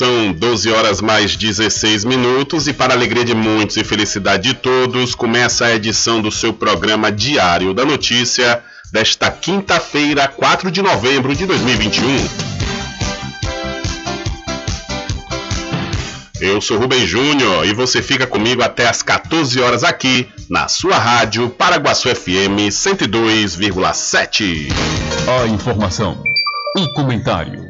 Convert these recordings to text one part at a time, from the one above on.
São 12 horas mais 16 minutos e para alegria de muitos e felicidade de todos, começa a edição do seu programa Diário da Notícia desta quinta-feira, 4 de novembro de 2021. Eu sou Rubem Júnior e você fica comigo até às 14 horas aqui na sua rádio Paraguaçu FM 102,7. A informação, o comentário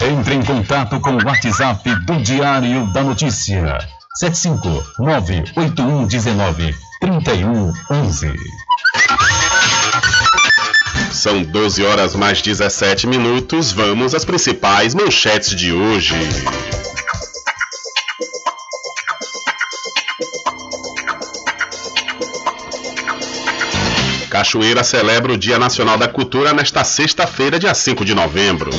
Entre em contato com o WhatsApp do Diário da Notícia. 759-8119-3111. São 12 horas mais 17 minutos. Vamos às principais manchetes de hoje. Cachoeira celebra o Dia Nacional da Cultura nesta sexta-feira, dia 5 de novembro.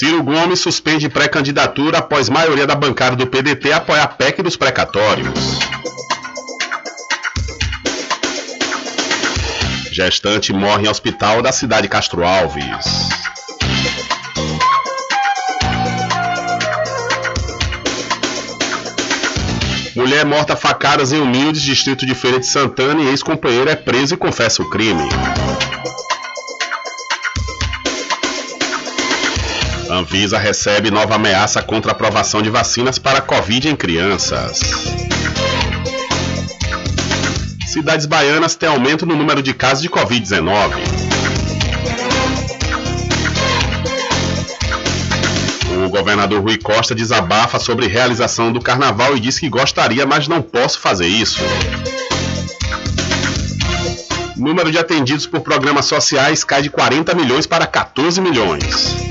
Ciro Gomes suspende pré-candidatura após maioria da bancada do PDT apoiar PEC dos precatórios. Gestante morre em hospital da cidade de Castro Alves. Mulher morta facadas em Humildes, distrito de Feira de Santana, e ex-companheiro é preso e confessa o crime. Anvisa recebe nova ameaça contra a aprovação de vacinas para Covid em crianças. Cidades baianas têm aumento no número de casos de Covid-19. O governador Rui Costa desabafa sobre realização do carnaval e diz que gostaria, mas não posso fazer isso. Número de atendidos por programas sociais cai de 40 milhões para 14 milhões.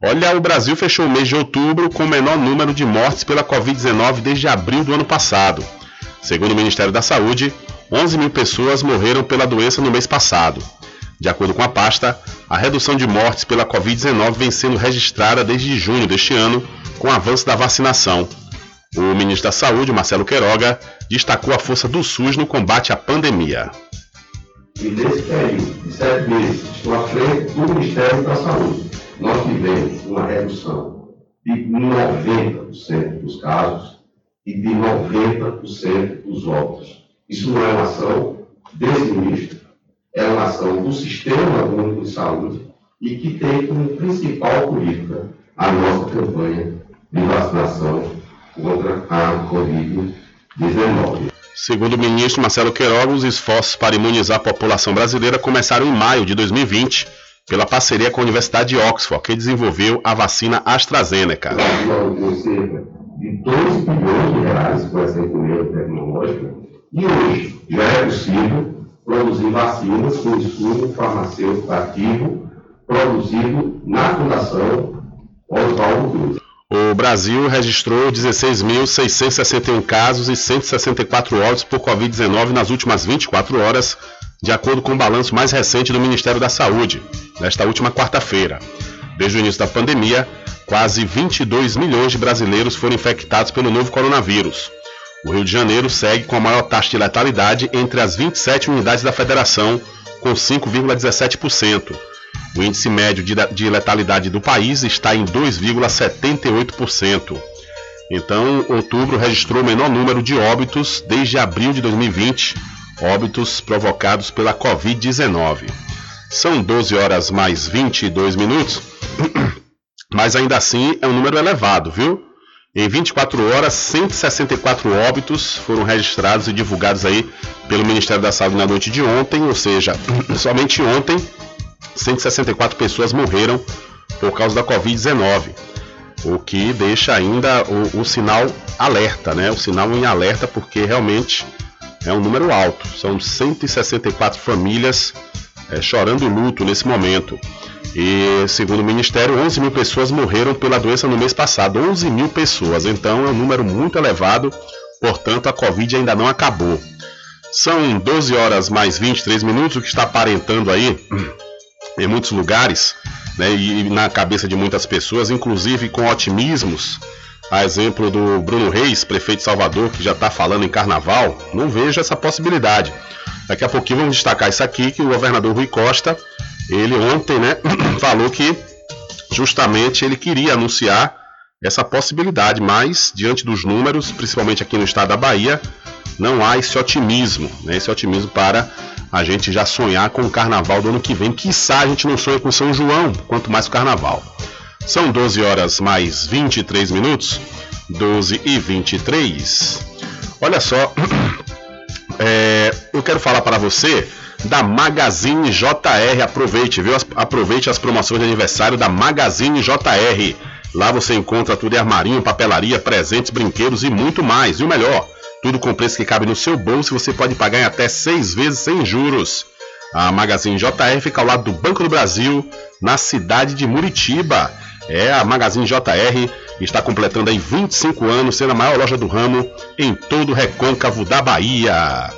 Olha, o Brasil fechou o mês de outubro com o menor número de mortes pela Covid-19 desde abril do ano passado. Segundo o Ministério da Saúde, 11 mil pessoas morreram pela doença no mês passado. De acordo com a pasta, a redução de mortes pela Covid-19 vem sendo registrada desde junho deste ano, com o avanço da vacinação. O ministro da Saúde, Marcelo Queiroga, destacou a força do SUS no combate à pandemia. E nesse período de sete meses, estou à frente do Ministério da Saúde nós tivemos uma redução de 90% dos casos e de 90% dos óbitos. Isso não é uma ação desse ministro, é uma ação do Sistema Único de Saúde e que tem como principal política a nossa campanha de vacinação contra a Covid-19. Segundo o ministro Marcelo Queiroga, os esforços para imunizar a população brasileira começaram em maio de 2020 pela parceria com a Universidade de Oxford, que desenvolveu a vacina AstraZeneca. De 2 bilhões de reais com essa tecnológica, e hoje já é possível produzir vacinas com estudo farmacêutico ativo produzido na Fundação Oswaldo Cruz. O Brasil registrou 16.661 casos e 164 óbitos por Covid-19 nas últimas 24 horas, de acordo com o balanço mais recente do Ministério da Saúde, nesta última quarta-feira. Desde o início da pandemia, quase 22 milhões de brasileiros foram infectados pelo novo coronavírus. O Rio de Janeiro segue com a maior taxa de letalidade entre as 27 unidades da federação, com 5,17%. O índice médio de letalidade do país está em 2,78%. Então, outubro registrou o menor número de óbitos desde abril de 2020, óbitos provocados pela Covid-19. São 12 horas mais 22 minutos, mas ainda assim é um número elevado, viu? Em 24 horas, 164 óbitos foram registrados e divulgados aí pelo Ministério da Saúde na noite de ontem, ou seja, somente ontem 164 pessoas morreram por causa da Covid-19, o que deixa ainda o, o, sinal alerta, né? O sinal em alerta porque realmente é um número alto. São 164 famílias é, chorando luto nesse momento. E segundo o Ministério, 11 mil pessoas morreram pela doença no mês passado. 11 mil pessoas, então é um número muito elevado, portanto a Covid ainda não acabou. São 12 horas mais 23 minutos, o que está aparentando aí em muitos lugares, né, e na cabeça de muitas pessoas, inclusive com otimismos. A exemplo do Bruno Reis, prefeito de Salvador, que já está falando em carnaval, não vejo essa possibilidade. Daqui a pouquinho vamos destacar isso aqui, que o governador Rui Costa ele ontem, né, falou que justamente ele queria anunciar essa possibilidade, mas diante dos números, principalmente aqui no estado da Bahia, não há esse otimismo, né, esse otimismo para a gente já sonhar com o carnaval do ano que vem. Quiçá a gente não sonha com São João, quanto mais o carnaval. São 12 horas mais 23 minutos, 12 e 23. Olha só, é, eu quero falar para você da Magazine JR. Aproveite, viu? Aproveite as promoções de aniversário da Magazine JR. Lá você encontra tudo em armarinho, papelaria, presentes, brinquedos e muito mais. E o melhor, tudo com preço que cabe no seu bolso e você pode pagar em até seis vezes sem juros. A Magazine JR fica ao lado do Banco do Brasil, na cidade de Muritiba. É, a Magazine JR está completando aí 25 anos, sendo a maior loja do ramo em todo o recôncavo da Bahia.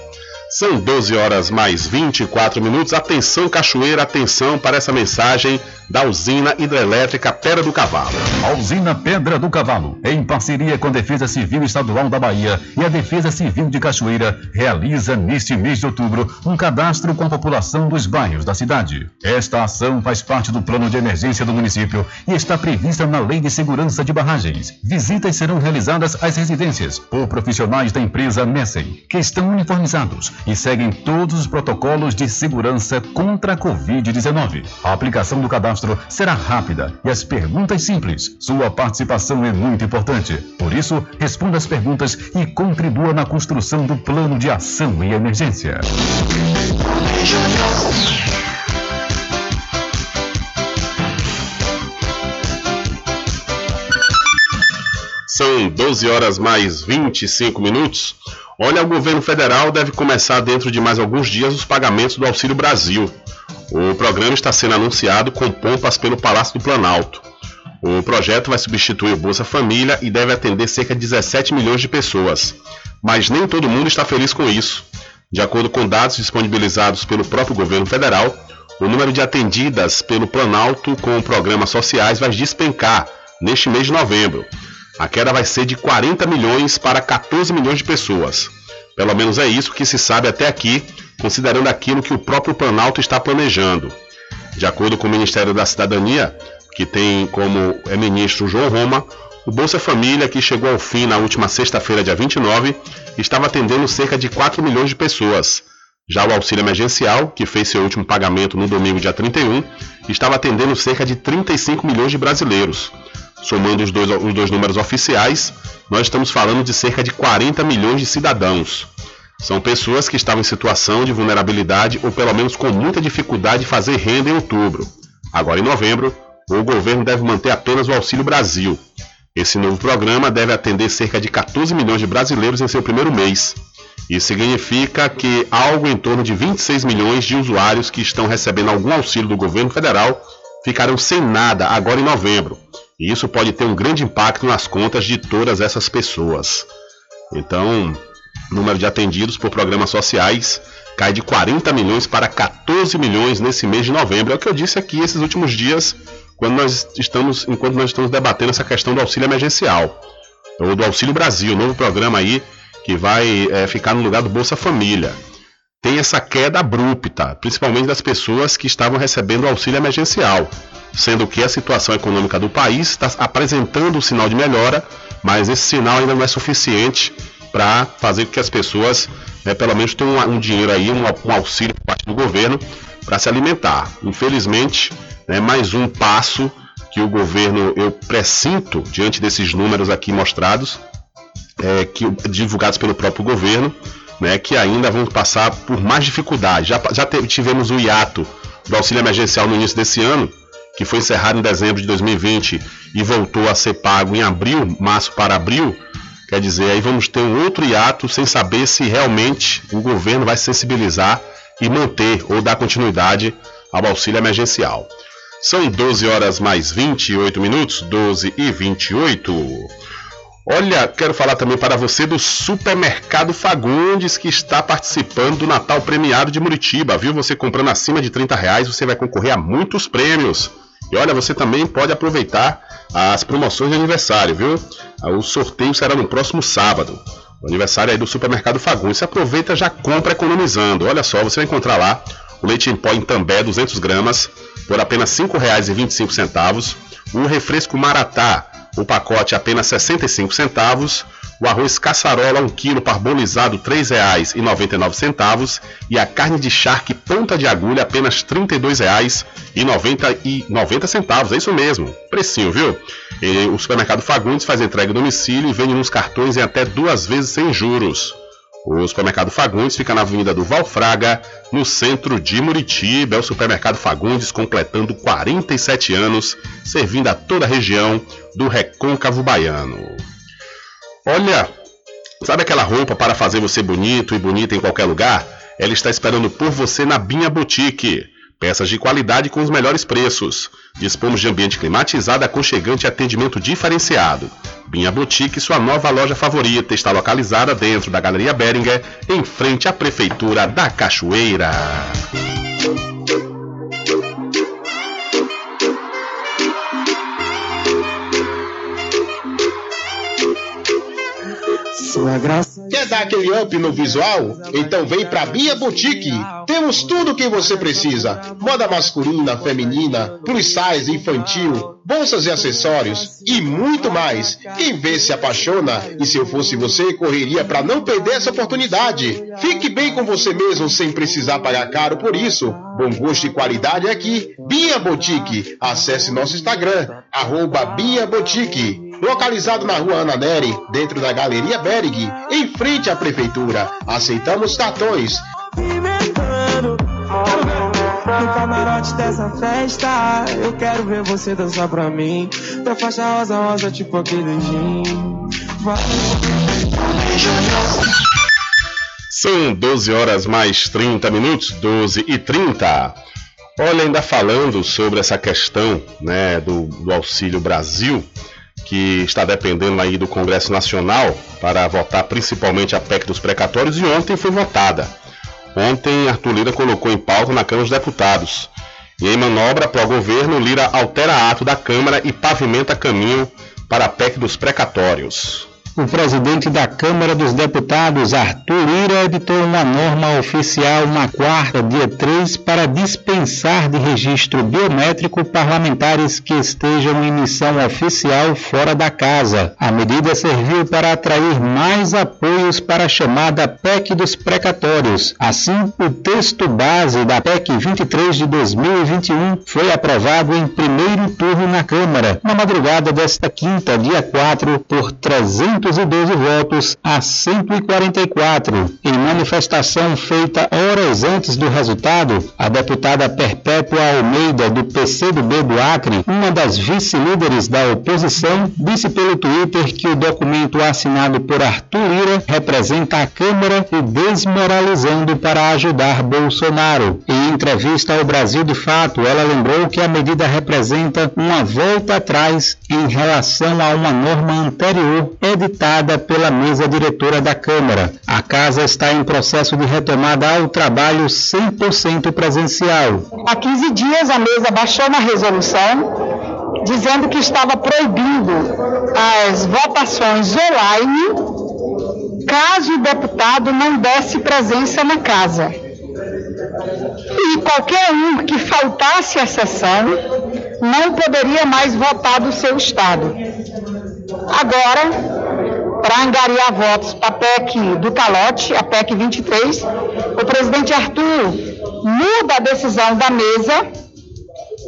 São 12 horas mais 24 minutos. Atenção, Cachoeira, atenção para essa mensagem da usina hidrelétrica Pedra do Cavalo. A usina Pedra do Cavalo, em parceria com a Defesa Civil Estadual da Bahia e a Defesa Civil de Cachoeira, realiza neste mês de outubro um cadastro com a população dos bairros da cidade. Esta ação faz parte do plano de emergência do município e está prevista na Lei de Segurança de Barragens. Visitas serão realizadas às residências por profissionais da empresa Messem, que estão uniformizados e seguem todos os protocolos de segurança contra a Covid-19. A aplicação do cadastro será rápida e as perguntas simples. Sua participação é muito importante. Por isso, responda as perguntas e contribua na construção do plano de ação e emergência. São 12 horas mais 25 minutos. Olha, o governo federal deve começar dentro de mais alguns dias os pagamentos do Auxílio Brasil. O programa está sendo anunciado com pompas pelo Palácio do Planalto. O projeto vai substituir o Bolsa Família e deve atender cerca de 17 milhões de pessoas. Mas nem todo mundo está feliz com isso. De acordo com dados disponibilizados pelo próprio governo federal, o número de atendidas pelo Planalto com programas sociais vai despencar neste mês de novembro. A queda vai ser de 40 milhões para 14 milhões de pessoas. Pelo menos é isso que se sabe até aqui considerando aquilo que o próprio Planalto está planejando. De acordo com o Ministério da Cidadania, que tem como é ministro João Roma, o Bolsa Família, que chegou ao fim na última sexta-feira, dia 29, estava atendendo cerca de 4 milhões de pessoas. Já o auxílio emergencial, que fez seu último pagamento no domingo, dia 31, estava atendendo cerca de 35 milhões de brasileiros. Somando os dois, os dois números oficiais, nós estamos falando de cerca de 40 milhões de cidadãos. São pessoas que estavam em situação de vulnerabilidade ou pelo menos com muita dificuldade de fazer renda em outubro. Agora, em novembro, o governo deve manter apenas o Auxílio Brasil. Esse novo programa deve atender cerca de 14 milhões de brasileiros em seu primeiro mês. Isso significa que algo em torno de 26 milhões de usuários que estão recebendo algum auxílio do governo federal ficarão sem nada agora em novembro. E isso pode ter um grande impacto nas contas de todas essas pessoas. Então, número de atendidos por programas sociais cai de 40 milhões para 14 milhões nesse mês de novembro. É o que eu disse aqui esses últimos dias, quando nós estamos, enquanto nós estamos debatendo essa questão do auxílio emergencial, ou do Auxílio Brasil, novo programa aí que vai é, ficar no lugar do Bolsa Família. Tem essa queda abrupta, principalmente das pessoas que estavam recebendo auxílio emergencial, sendo que a situação econômica do país está apresentando um sinal de melhora, mas esse sinal ainda não é suficiente para fazer com que as pessoas, né, pelo menos, tenham um, um dinheiro aí, um, um auxílio por parte do governo para se alimentar. Infelizmente, né, mais um passo que o governo, eu pressinto diante desses números aqui mostrados, é, que, divulgados pelo próprio governo, né, que ainda vão passar por mais dificuldades. Já, já tivemos o hiato do auxílio emergencial no início desse ano, que foi encerrado em dezembro de 2020 e voltou a ser pago em abril, março para abril. Quer dizer, aí vamos ter um outro hiato sem saber se realmente o governo vai sensibilizar e manter ou dar continuidade ao auxílio emergencial. São 12 horas mais 28 minutos, 12 e 28. Olha, quero falar também para você do Supermercado Fagundes que está participando do Natal Premiado de Muritiba, viu? Você comprando acima de 30 reais, você vai concorrer a muitos prêmios. E olha, você também pode aproveitar as promoções de aniversário, viu? O sorteio será no próximo sábado. O aniversário aí do Supermercado Fagundes. Aproveita já compra economizando. Olha só, você vai encontrar lá o leite em pó em També, 200 gramas, por apenas R$ 5,25. O refresco Maratá, o pacote apenas 65 centavos, o arroz caçarola 1 kg parbolizado R$ 3,99 e a carne de charque ponta de agulha apenas R$ 32,90 É isso mesmo, precinho, viu? E o supermercado Fagundes faz entrega em domicílio e vende nos cartões em até duas vezes sem juros. O supermercado Fagundes fica na Avenida do Valfraga, no centro de Muritiba. É o supermercado Fagundes completando 47 anos, servindo a toda a região do Recôncavo Baiano. Olha, sabe aquela roupa para fazer você bonito e bonita em qualquer lugar? Ela está esperando por você na Binha Boutique. Peças de qualidade com os melhores preços. Dispomos de ambiente climatizado, aconchegante e atendimento diferenciado. Binha Boutique, sua nova loja favorita, está localizada dentro da Galeria Beringer, em frente à Prefeitura da Cachoeira. Sua graça. Quer dar aquele up no visual? Então vem pra Bia Boutique. Temos tudo o que você precisa: moda masculina, feminina, plus size, infantil, bolsas e acessórios e muito mais. Quem vê se apaixona e se eu fosse você, correria para não perder essa oportunidade. Fique bem com você mesmo sem precisar pagar caro por isso. Bom gosto e qualidade aqui. Bia Boutique. Acesse nosso Instagram, arroba Bia Boutique localizado na rua Ana Neri, dentro da Galeria Berg, em frente à Prefeitura. Aceitamos cartões. No camarote dessa festa, eu quero ver você dançar pra mim. Da faixa rosa, rosa, tipo aquele gin. São 12 horas mais 30 minutos, 12 e 30. Olha, ainda falando sobre essa questão né, do, do Auxílio Brasil, que está dependendo aí do Congresso Nacional para votar principalmente a PEC dos precatórios e ontem foi votada. Ontem Arthur Lira colocou em pauta na Câmara dos Deputados. E em manobra para o governo, Lira altera ato da Câmara e pavimenta caminho para a PEC dos precatórios. O presidente da Câmara dos Deputados, Arthur Lira, editou uma norma oficial na quarta, dia 3, para dispensar de registro biométrico parlamentares que estejam em missão oficial fora da casa. A medida serviu para atrair mais apoios para a chamada PEC dos precatórios. Assim, o texto base da PEC 23 de 2021 foi aprovado em primeiro turno na Câmara, na madrugada desta quinta, dia 4, por 300 212 votos a 144. Em manifestação feita horas antes do resultado, a deputada Perpétua Almeida, do PCdoB do Acre, uma das vice-líderes da oposição, disse pelo Twitter que o documento assinado por Arthur Lira representa a Câmara e desmoralizando para ajudar Bolsonaro. Em entrevista ao Brasil de Fato, ela lembrou que a medida representa uma volta atrás em relação a uma norma anterior editada pela mesa diretora da Câmara. A casa está em processo de retomada ao trabalho 100% presencial. Há 15 dias, a mesa baixou uma resolução dizendo que estava proibindo as votações online caso o deputado não desse presença na casa. E qualquer um que faltasse à sessão não poderia mais votar do seu estado. Agora, para angariar votos para a PEC do calote, a PEC 23, o presidente Arthur muda a decisão da mesa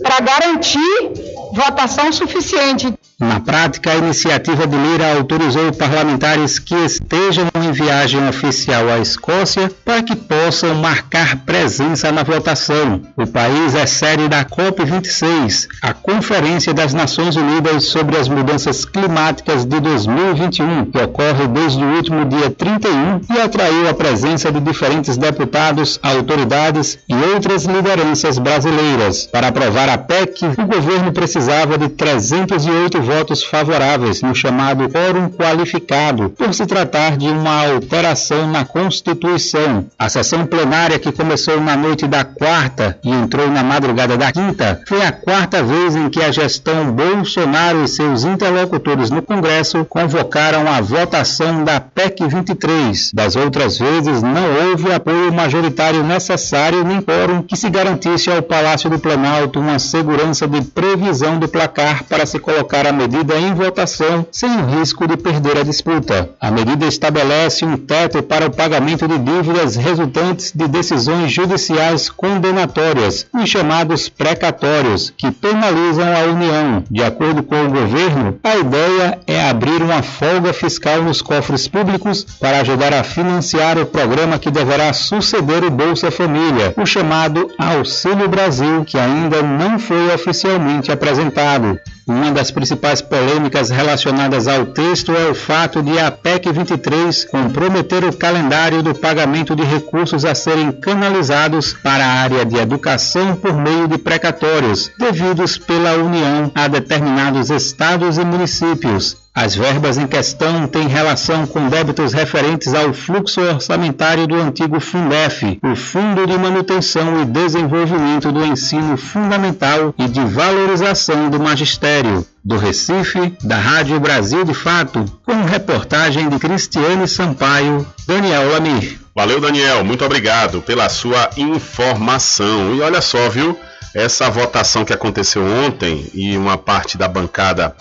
para garantir votação suficiente. Na prática, a iniciativa de Lira autorizou parlamentares que estejam em viagem oficial à Escócia para que possam marcar presença na votação. O país é sede da COP26, a Conferência das Nações Unidas sobre as Mudanças Climáticas de 2021, que ocorre desde o último dia 31 e atraiu a presença de diferentes deputados, autoridades e outras lideranças brasileiras. Para aprovar a PEC, o governo precisava de 308 votos votos favoráveis no chamado quórum qualificado, por se tratar de uma alteração na Constituição. A sessão plenária que começou na noite da quarta e entrou na madrugada da quinta foi a quarta vez em que a gestão Bolsonaro e seus interlocutores no Congresso convocaram a votação da PEC 23. Das outras vezes, não houve apoio majoritário necessário nem quórum que se garantisse ao Palácio do Planalto uma segurança de previsão do placar para se colocar a medida em votação sem o risco de perder a disputa. A medida estabelece um teto para o pagamento de dívidas resultantes de decisões judiciais condenatórias, os chamados precatórios, que penalizam a União. De acordo com o governo, a ideia é abrir uma folga fiscal nos cofres públicos para ajudar a financiar o programa que deverá suceder o Bolsa Família, o chamado Auxílio Brasil, que ainda não foi oficialmente apresentado. Uma das principais polêmicas relacionadas ao texto é o fato de a PEC 23 comprometer o calendário do pagamento de recursos a serem canalizados para a área de educação por meio de precatórios, devidos pela União a determinados estados e municípios. As verbas em questão têm relação com débitos referentes ao fluxo orçamentário do antigo Fundef, o Fundo de Manutenção e Desenvolvimento do Ensino Fundamental e de Valorização do Magistério. Do Recife, da Rádio Brasil de Fato, com reportagem de Cristiane Sampaio, Daniel Lamir. Valeu, Daniel, muito obrigado pela sua informação. E olha só, viu? Essa votação que aconteceu ontem e uma parte da bancada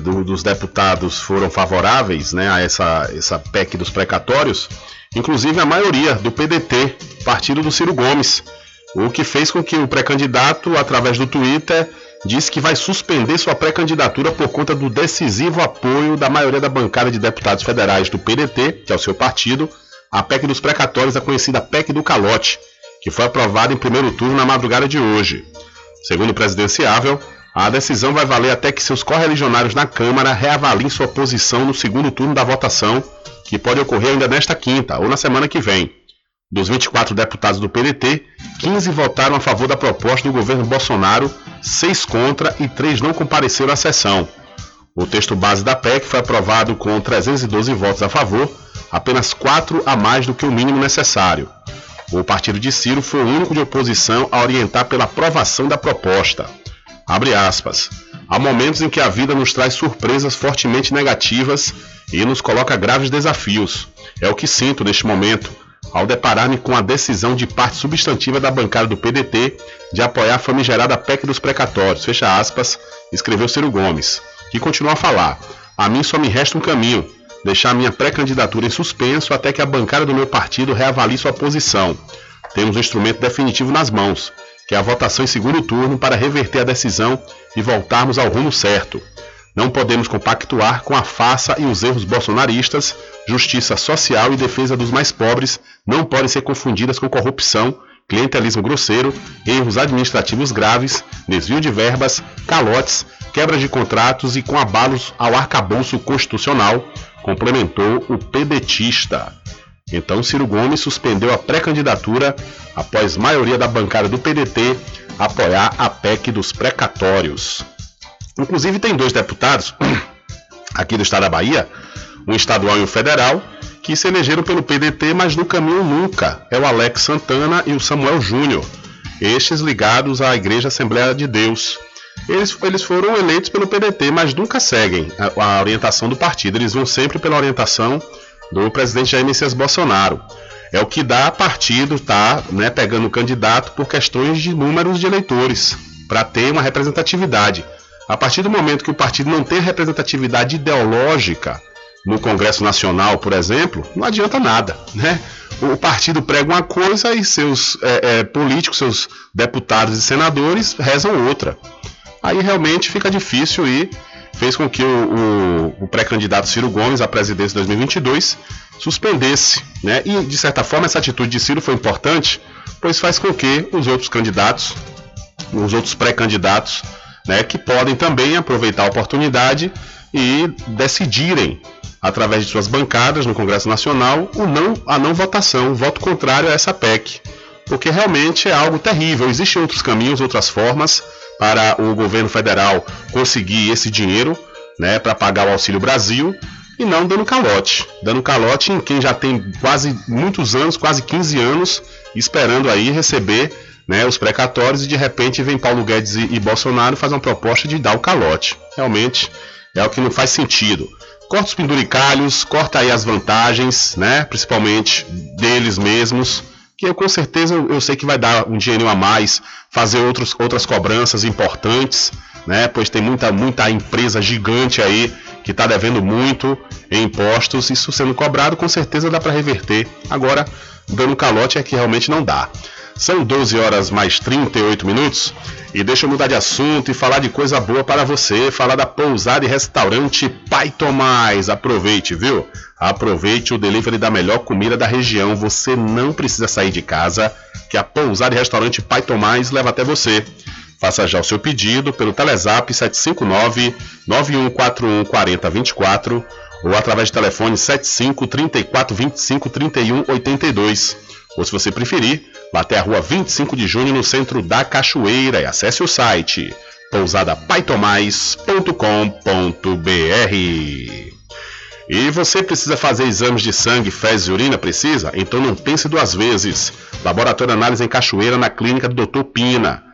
do, dos deputados foram favoráveis né, a essa, essa PEC dos precatórios, inclusive a maioria do PDT, partido do Ciro Gomes, o que fez com que o pré-candidato, através do Twitter, disse que vai suspender sua pré-candidatura por conta do decisivo apoio da maioria da bancada de deputados federais do PDT, que é o seu partido, a PEC dos precatórios, a conhecida PEC do calote, que foi aprovada em primeiro turno na madrugada de hoje. Segundo o presidenciável, a decisão vai valer até que seus correligionários na Câmara reavaliem sua posição no segundo turno da votação, que pode ocorrer ainda nesta quinta ou na semana que vem. Dos 24 deputados do PDT, 15 votaram a favor da proposta do governo Bolsonaro, 6 contra e 3 não compareceram à sessão. O texto base da PEC foi aprovado com 312 votos a favor, apenas 4 a mais do que o mínimo necessário. O partido de Ciro foi o único de oposição a orientar pela aprovação da proposta. Abre aspas. Há momentos em que a vida nos traz surpresas fortemente negativas e nos coloca graves desafios. É o que sinto neste momento, ao deparar-me com a decisão de parte substantiva da bancada do PDT de apoiar a famigerada PEC dos precatórios, fecha aspas, escreveu Ciro Gomes, que continua a falar. A mim só me resta um caminho, deixar minha pré-candidatura em suspenso até que a bancada do meu partido reavalie sua posição. Temos o instrumento definitivo nas mãos que é a votação em segundo turno para reverter a decisão e voltarmos ao rumo certo. Não podemos compactuar com a farsa e os erros bolsonaristas. Justiça social e defesa dos mais pobres não podem ser confundidas com corrupção, clientelismo grosseiro, erros administrativos graves, desvio de verbas, calotes, quebra de contratos e com abalos ao arcabouço constitucional, complementou o pedetista. Então Ciro Gomes suspendeu a pré-candidatura após maioria da bancada do PDT apoiar a PEC dos precatórios. Inclusive tem dois deputados aqui do estado da Bahia, um estadual e um federal, que se elegeram pelo PDT, mas no caminho nunca. É o Alex Santana e o Samuel Júnior, estes ligados à Igreja Assembleia de Deus. Eles, eles foram eleitos pelo PDT, mas nunca seguem a, a orientação do partido. Eles vão sempre pela orientação do presidente Jair Messias Bolsonaro. É o que dá partido tá, né, pegando o candidato por questões de números de eleitores, para ter uma representatividade. A partir do momento que o partido não tem representatividade ideológica no Congresso Nacional, por exemplo, não adianta nada, né? O partido prega uma coisa e seus é, é, políticos, seus deputados e senadores rezam outra. Aí realmente fica difícil e fez com que o, o, o pré-candidato Ciro Gomes à presidência de 2022 suspendesse, né? E de certa forma essa atitude de Ciro foi importante, pois faz com que os outros candidatos, os outros pré-candidatos, né, que podem também aproveitar a oportunidade e decidirem através de suas bancadas no Congresso Nacional o não a não votação, o voto contrário a essa PEC, porque realmente é algo terrível. Existem outros caminhos, outras formas para o governo federal conseguir esse dinheiro, né, para pagar o Auxílio Brasil e não dando calote. Dando calote em quem já tem quase muitos anos, quase 15 anos, esperando aí receber né, os precatórios e de repente vem Paulo Guedes e, e Bolsonaro fazer uma proposta de dar o calote. Realmente é o que não faz sentido. Corta os penduricalhos, corta aí as vantagens, né, principalmente deles mesmos, que eu com certeza eu, sei que vai dar um dinheiro a mais, fazer outros, outras cobranças importantes, né, pois tem muita, muita empresa gigante aí que está devendo muito em impostos, isso sendo cobrado com certeza dá para reverter. Agora, dando calote é que realmente não dá. São 12 horas mais 38 minutos. E deixa eu mudar de assunto e falar de coisa boa para você. Falar da pousada e restaurante Pai Tomás. Aproveite, viu? Aproveite o delivery da melhor comida da região. Você não precisa sair de casa, que a pousada e restaurante Pai Tomás leva até você. Faça já o seu pedido pelo Telezap 759 9141 4024 ou através do telefone 75 34 25 31 82. Ou se você preferir, vá até a rua 25 de junho no centro da Cachoeira e acesse o site pousadapaitomais.com.br. E você precisa fazer exames de sangue, fezes e urina? Precisa? Então não pense duas vezes. Laboratório Análise em Cachoeira na clínica do Dr. Pina.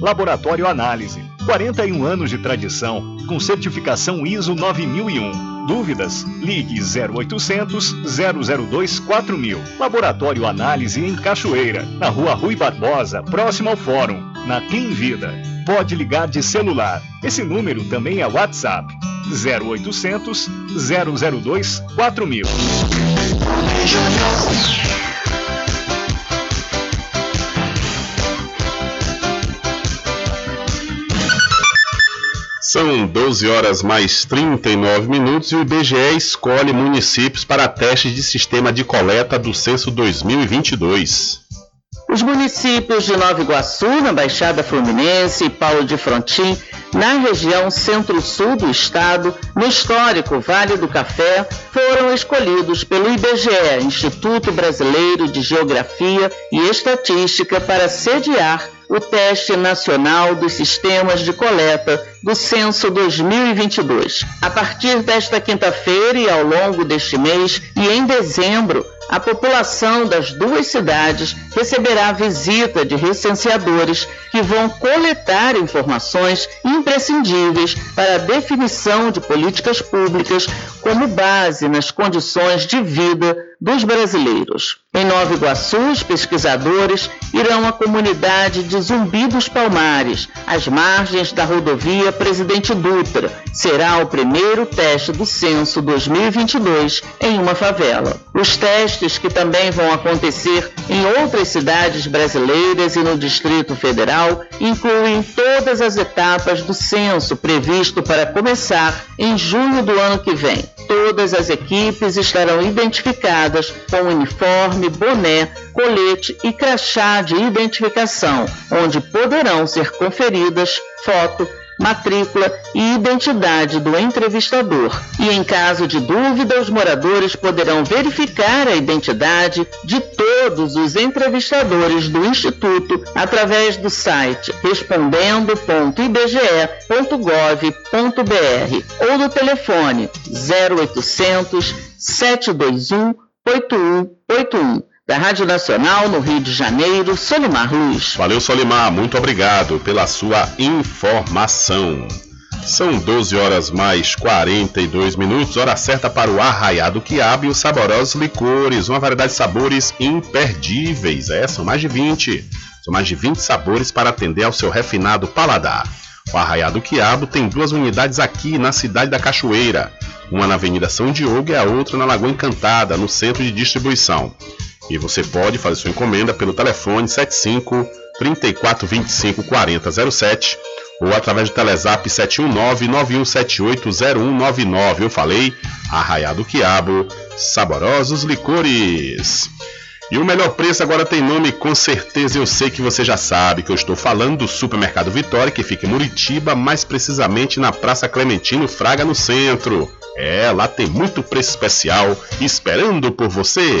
Laboratório Análise. 41 anos de tradição, com certificação ISO 9001. Dúvidas? Ligue 0800 002 4000. Laboratório Análise em Cachoeira, na Rua Rui Barbosa, próximo ao Fórum, na Clean Vida. Pode ligar de celular. Esse número também é WhatsApp. 0800 002 4000. São 12 horas mais 39 minutos e o IBGE escolhe municípios para testes de sistema de coleta do censo 2022. Os municípios de Nova Iguaçu, na Baixada Fluminense, e Paulo de Frontin, na região centro-sul do estado, no histórico Vale do Café, foram escolhidos pelo IBGE, Instituto Brasileiro de Geografia e Estatística, para sediar o Teste Nacional dos Sistemas de Coleta do Censo 2022. A partir desta quinta-feira e ao longo deste mês e em dezembro, a população das duas cidades receberá visita de recenseadores que vão coletar informações imprescindíveis para a definição de políticas públicas como base nas condições de vida dos brasileiros. Em Nova Iguaçu, os pesquisadores irão à comunidade de Zumbi dos Palmares, às margens da rodovia Presidente Dutra. Será o primeiro teste do censo 2022 em uma favela. Os testes, que também vão acontecer em outras cidades brasileiras e no Distrito Federal, incluem todas as etapas do censo previsto para começar em junho do ano que vem. Todas as equipes estarão identificadas com uniforme, boné, colete e crachá de identificação, onde poderão ser conferidas foto, matrícula e identidade do entrevistador. E em caso de dúvida, os moradores poderão verificar a identidade de todos os entrevistadores do Instituto através do site respondendo.ibge.gov.br ou do telefone 0800 721 8181 da Rádio Nacional no Rio de Janeiro, Solimar Luz. Valeu, Solimar, muito obrigado pela sua informação. São 12 horas mais 42 minutos, hora certa para o arraiado quiabo e os saborosos licores, uma variedade de sabores imperdíveis. É, são mais de 20. São mais de 20 sabores para atender ao seu refinado paladar. O Arraiado Quiabo tem duas unidades aqui na cidade da Cachoeira, uma na Avenida São Diogo e a outra na Lagoa Encantada, no centro de distribuição. E você pode fazer sua encomenda pelo telefone 75 3425 4007 ou através do Telezap 719 9178 0199. Eu falei, Arraiado Quiabo, saborosos licores. E o melhor preço agora tem nome, com certeza eu sei que você já sabe que eu estou falando do Supermercado Vitória, que fica em Muritiba, mais precisamente na Praça Clementino Fraga, no centro. É, lá tem muito preço especial esperando por você.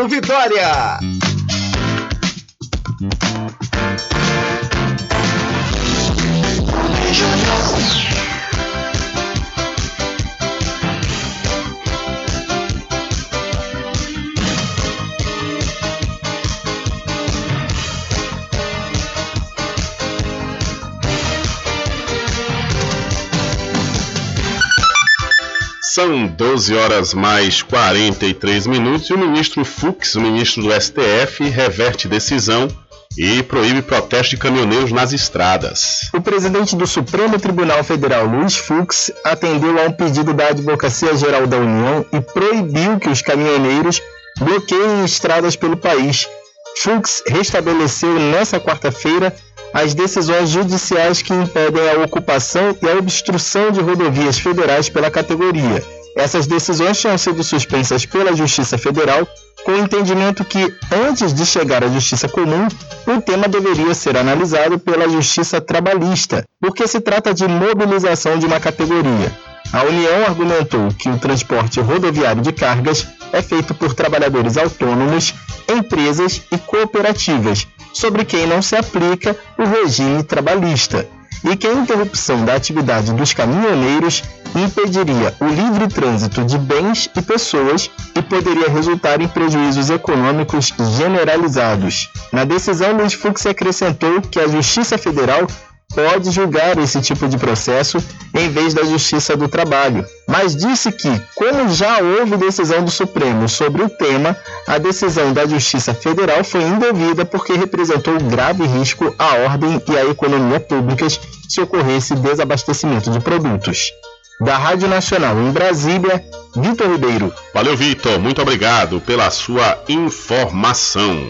Mercado Vitória. São 12 horas mais 43 minutos e o ministro Fux, o ministro do STF, reverte decisão e proíbe protesto de caminhoneiros nas estradas. O presidente do Supremo Tribunal Federal, Luiz Fux, atendeu a um pedido da Advocacia Geral da União e proibiu que os caminhoneiros bloqueiem estradas pelo país. Fux restabeleceu nesta quarta-feira as decisões judiciais que impedem a ocupação e a obstrução de rodovias federais pela categoria. Essas decisões tinham sido suspensas pela Justiça Federal com o entendimento que, antes de chegar à Justiça Comum, o tema deveria ser analisado pela Justiça Trabalhista, porque se trata de mobilização de uma categoria. A União argumentou que o transporte rodoviário de cargas é feito por trabalhadores autônomos, empresas e cooperativas, sobre quem não se aplica o regime trabalhista, e que a interrupção da atividade dos caminhoneiros impediria o livre trânsito de bens e pessoas e poderia resultar em prejuízos econômicos generalizados. Na decisão, Luiz Fux acrescentou que a Justiça Federal pode julgar esse tipo de processo em vez da Justiça do Trabalho, mas disse que, como já houve decisão do Supremo sobre o tema, a decisão da Justiça Federal foi indevida porque representou grave risco à ordem e à economia públicas se ocorresse desabastecimento de produtos. Da Rádio Nacional em Brasília, Vitor Ribeiro. Valeu, Vitor. Muito obrigado pela sua informação.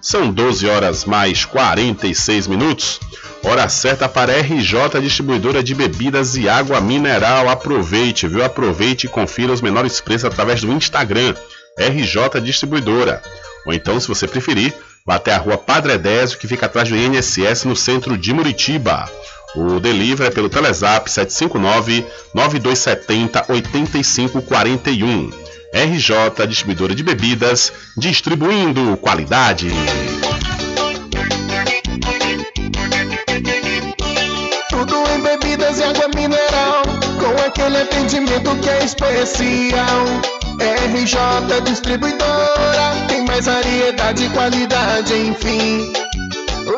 São 12 horas mais 46 minutos. Hora certa para RJ Distribuidora de Bebidas e Água Mineral. Aproveite, viu? Aproveite e confira os menores preços através do Instagram RJ Distribuidora. Ou então, se você preferir, vá até a rua Padre Edésio, que fica atrás do INSS no centro de Muritiba. O delivery é pelo Telezap 759 9270 8541. RJ Distribuidora de Bebidas, distribuindo qualidade. Tudo em bebidas e água mineral, com aquele atendimento que é especial. RJ Distribuidora, tem mais variedade e qualidade, enfim.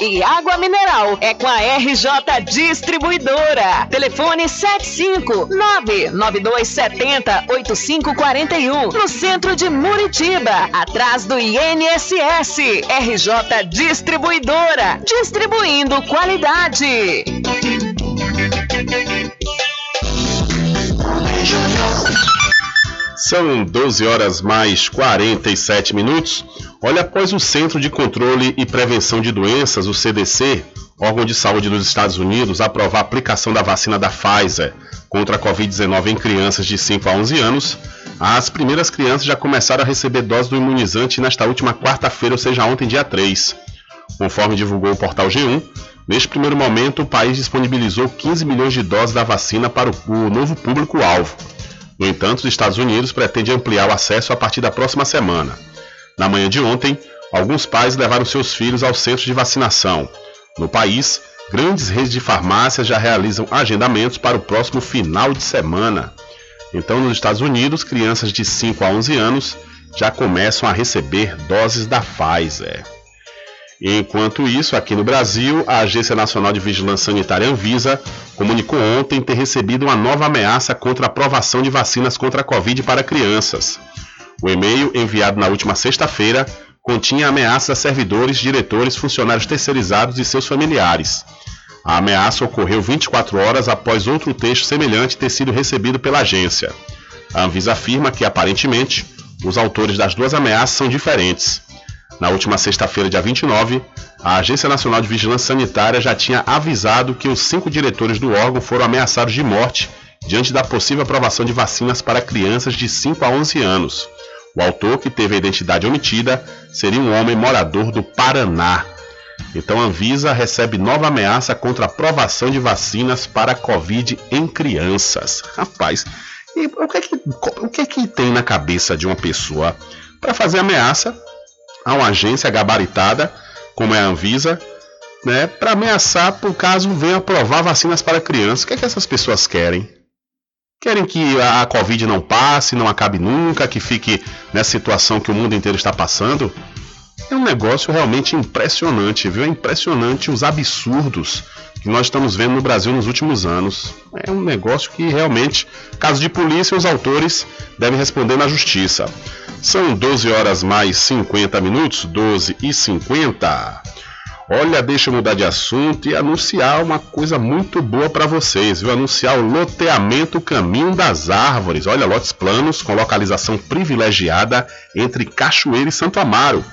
e água mineral é com a RJ Distribuidora. Telefone 75992708541 no centro de Muritiba, atrás do INSS. RJ Distribuidora, distribuindo qualidade. São 12 horas mais 47 minutos. Olha, após o Centro de Controle e Prevenção de Doenças, o CDC, órgão de saúde dos Estados Unidos, aprovar a aplicação da vacina da Pfizer contra a Covid-19 em crianças de 5 a 11 anos, as primeiras crianças já começaram a receber dose do imunizante nesta última quarta-feira, ou seja, ontem, dia 3. Conforme divulgou o portal G1, neste primeiro momento o país disponibilizou 15 milhões de doses da vacina para o, novo público-alvo. No entanto, os Estados Unidos pretendem ampliar o acesso a partir da próxima semana. Na manhã de ontem, alguns pais levaram seus filhos ao centro de vacinação. No país, grandes redes de farmácias já realizam agendamentos para o próximo final de semana. Então, nos Estados Unidos, crianças de 5 a 11 anos já começam a receber doses da Pfizer. Enquanto isso, aqui no Brasil, a Agência Nacional de Vigilância Sanitária Anvisa comunicou ontem ter recebido uma nova ameaça contra a aprovação de vacinas contra a Covid para crianças. O e-mail enviado na última sexta-feira continha ameaças a servidores, diretores, funcionários terceirizados e seus familiares. A ameaça ocorreu 24 horas após outro texto semelhante ter sido recebido pela agência. A Anvisa afirma que, aparentemente, os autores das duas ameaças são diferentes. Na última sexta-feira, dia 29, a Agência Nacional de Vigilância Sanitária já tinha avisado que os cinco diretores do órgão foram ameaçados de morte diante da possível aprovação de vacinas para crianças de 5 a 11 anos. O autor, que teve a identidade omitida, seria um homem morador do Paraná. Então a Anvisa recebe nova ameaça contra a aprovação de vacinas para a Covid em crianças. Rapaz, o que, é que, o que é que tem na cabeça de uma pessoa para fazer ameaça a uma agência gabaritada, como é a Anvisa, né, para ameaçar por caso venha aprovar vacinas para crianças. O que, é que essas pessoas querem? Querem que a Covid não passe, não acabe nunca, que fique nessa situação que o mundo inteiro está passando? É um negócio realmente impressionante, viu? É impressionante os absurdos que nós estamos vendo no Brasil nos últimos anos. É um negócio que realmente, caso de polícia, os autores devem responder na justiça. São 12 horas mais 50 minutos, 12 e 50. Olha, deixa eu mudar de assunto e anunciar uma coisa muito boa para vocês, viu? Anunciar o loteamento Caminho das Árvores. Olha, lotes planos com localização privilegiada entre Cachoeira e Santo Amaro.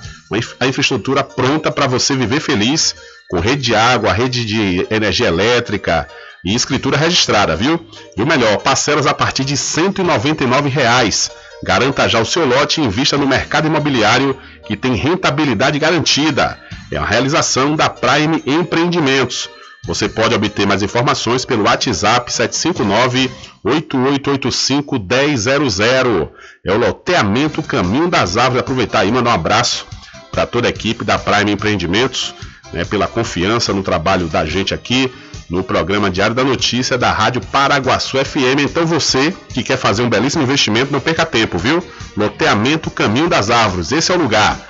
A infraestrutura pronta para você viver feliz, com rede de água, rede de energia elétrica e escritura registrada, viu? E o melhor, parcelas a partir de 199 reais. Garanta já o seu lote e invista no mercado imobiliário que tem rentabilidade garantida. É a realização da Prime Empreendimentos. Você pode obter mais informações pelo WhatsApp 759-8885-1000. É o loteamento Caminho das Árvores. Aproveitar e mandar um abraço para toda a equipe da Prime Empreendimentos, né, pela confiança no trabalho da gente aqui no programa Diário da Notícia da Rádio Paraguaçu FM. Então você que quer fazer um belíssimo investimento, não perca tempo, viu? Loteamento Caminho das Árvores, esse é o lugar.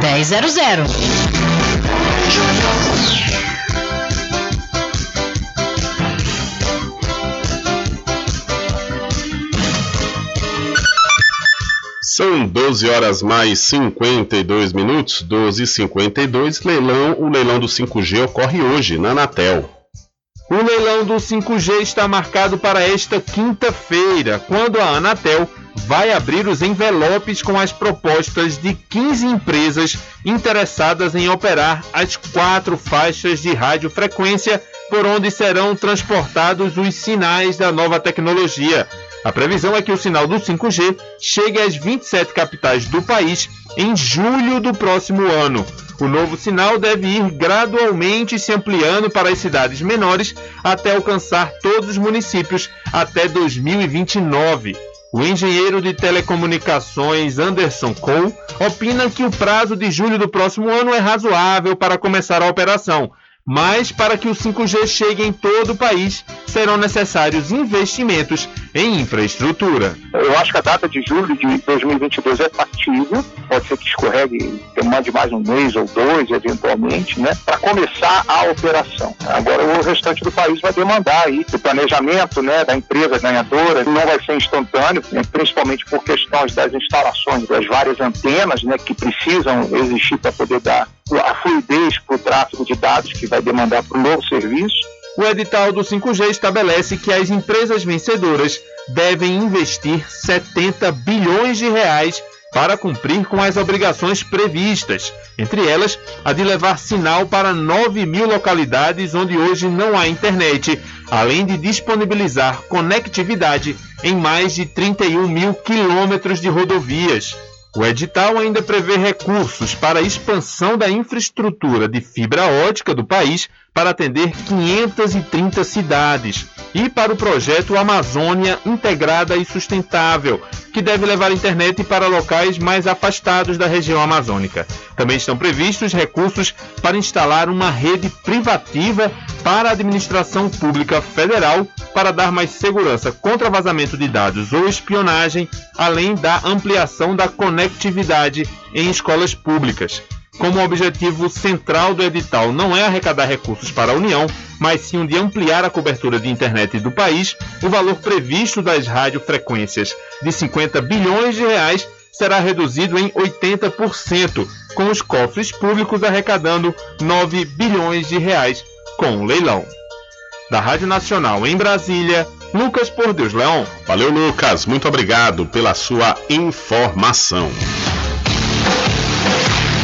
1000. São 12 horas mais 52 minutos, 12 e 52 leilão, o leilão do 5G ocorre hoje na Anatel. O leilão do 5G está marcado para esta quinta-feira, quando a Anatel vai abrir os envelopes com as propostas de 15 empresas interessadas em operar as quatro faixas de radiofrequência por onde serão transportados os sinais da nova tecnologia. A previsão é que o sinal do 5G chegue às 27 capitais do país em julho do próximo ano. O novo sinal deve ir gradualmente se ampliando para as cidades menores até alcançar todos os municípios até 2029. O engenheiro de telecomunicações Anderson Cole opina que o prazo de julho do próximo ano é razoável para começar a operação, mas para que o 5G chegue em todo o país, serão necessários investimentos em infraestrutura. Eu acho que a data de julho de 2022 é factível, pode ser que escorregue, demande mais um mês ou dois, eventualmente, né, para começar a operação. Agora, o restante do país vai demandar aí o planejamento né, da empresa ganhadora, não vai ser instantâneo, né, principalmente por questões das instalações das várias antenas né, que precisam existir para poder dar a fluidez para o tráfego de dados que vai demandar para o novo serviço. O edital do 5G estabelece que as empresas vencedoras devem investir 70 bilhões de reais para cumprir com as obrigações previstas, entre elas a de levar sinal para 9 mil localidades onde hoje não há internet, além de disponibilizar conectividade em mais de 31 mil quilômetros de rodovias. O edital ainda prevê recursos para a expansão da infraestrutura de fibra ótica do país para atender 530 cidades e para o projeto Amazônia Integrada e Sustentável, que deve levar a internet para locais mais afastados da região amazônica. Também estão previstos recursos para instalar uma rede privativa para a administração pública federal para dar mais segurança contra vazamento de dados ou espionagem, além da ampliação da conectividade em escolas públicas. Como objetivo central do edital não é arrecadar recursos para a União, mas sim o de ampliar a cobertura de internet do país, o valor previsto das radiofrequências de 50 bilhões de reais será reduzido em 80%, com os cofres públicos arrecadando 9 bilhões de reais com o leilão. Da Rádio Nacional em Brasília, Lucas Por Deus Leão. Valeu, Lucas. Muito obrigado pela sua informação.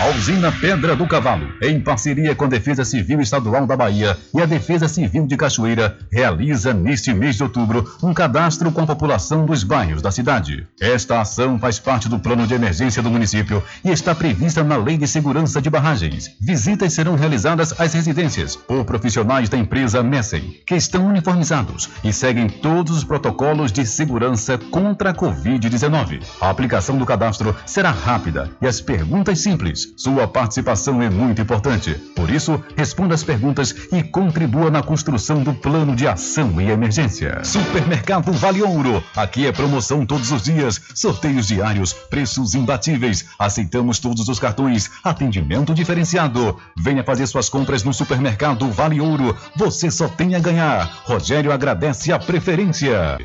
A usina Pedra do Cavalo, em parceria com a Defesa Civil Estadual da Bahia e a Defesa Civil de Cachoeira, realiza neste mês de outubro um cadastro com a população dos bairros da cidade. Esta ação faz parte do plano de emergência do município e está prevista na Lei de Segurança de Barragens. Visitas serão realizadas às residências por profissionais da empresa Messen, que estão uniformizados e seguem todos os protocolos de segurança contra a Covid-19. A aplicação do cadastro será rápida e as perguntas simples. Sua participação é muito importante. Por isso, responda as perguntas e contribua na construção do plano de ação e emergência. Supermercado Vale Ouro. Aqui é promoção todos os dias, sorteios diários, preços imbatíveis. Aceitamos todos os cartões, atendimento diferenciado. Venha fazer suas compras no Supermercado Vale Ouro. Você só tem a ganhar. Rogério agradece a preferência.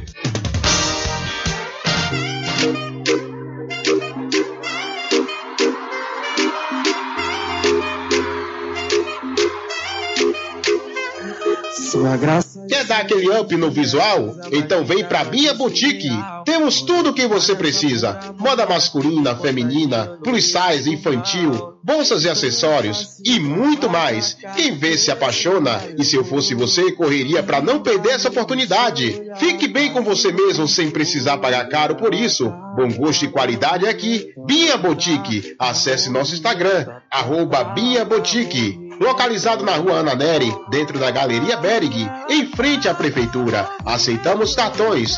Quer dar aquele up no visual? Então vem pra Bia Boutique. Temos tudo o que você precisa: moda masculina, feminina, plus size, infantil, bolsas e acessórios e muito mais. Quem vê se apaixona e se eu fosse você, correria para não perder essa oportunidade. Fique bem com você mesmo sem precisar pagar caro por isso. Bom gosto e qualidade aqui. Bia Boutique. Acesse nosso Instagram, arroba Bia Boutique localizado na rua Ana Neri, dentro da Galeria Berg, em frente à Prefeitura. Aceitamos cartões.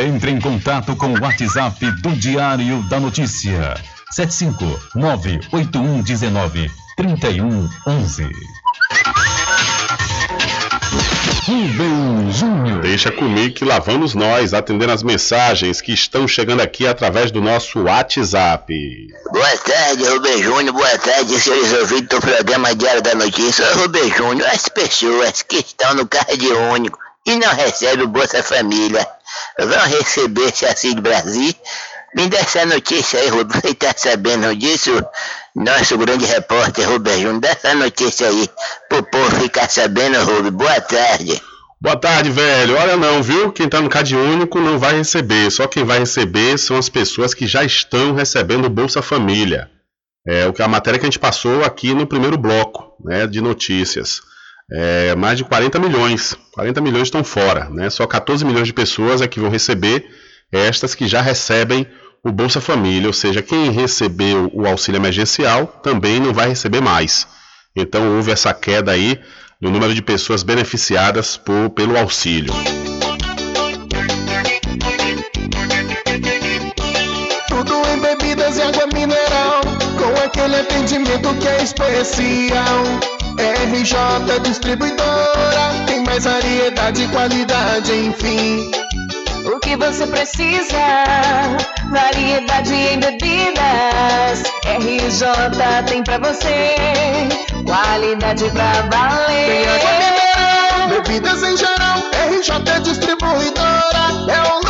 Entre em contato com o WhatsApp do Diário da Notícia. 759-8119-3111. Rubem Júnior. Deixa comigo que lá vamos nós atendendo as mensagens que estão chegando aqui através do nosso WhatsApp. Boa tarde, Rubem Júnior. Boa tarde, senhores ouvintes do programa Diário da Notícia. Rubem Júnior, as pessoas que estão no card único e não recebem o Bolsa Família vão receber esse Auxílio Brasil. Me dá essa notícia aí, Rubem. Você está sabendo disso? Nosso grande repórter Rubem Júnior, dá essa notícia aí pro povo ficar sabendo, Rubem. Boa tarde. Boa tarde, velho. Olha não, viu? Quem tá no Cade Único não vai receber. Só quem vai receber são as pessoas que já estão recebendo Bolsa Família. É o que a matéria que a gente passou aqui no primeiro bloco, né, de notícias é, mais de 40 milhões. 40 milhões estão fora, né? Só 14 milhões de pessoas é que vão receber estas que já recebem o Bolsa Família, ou seja, quem recebeu o auxílio emergencial também não vai receber mais. Então houve essa queda aí no número de pessoas beneficiadas por, pelo auxílio. Tudo em bebidas e água mineral, com aquele atendimento que é especial. RJ Distribuidora, tem mais variedade e qualidade, enfim. O que você precisa? Variedade em bebidas. RJ tem pra você. Qualidade pra valer. Tem água mineral, bebidas em geral. RJ Distribuidora é o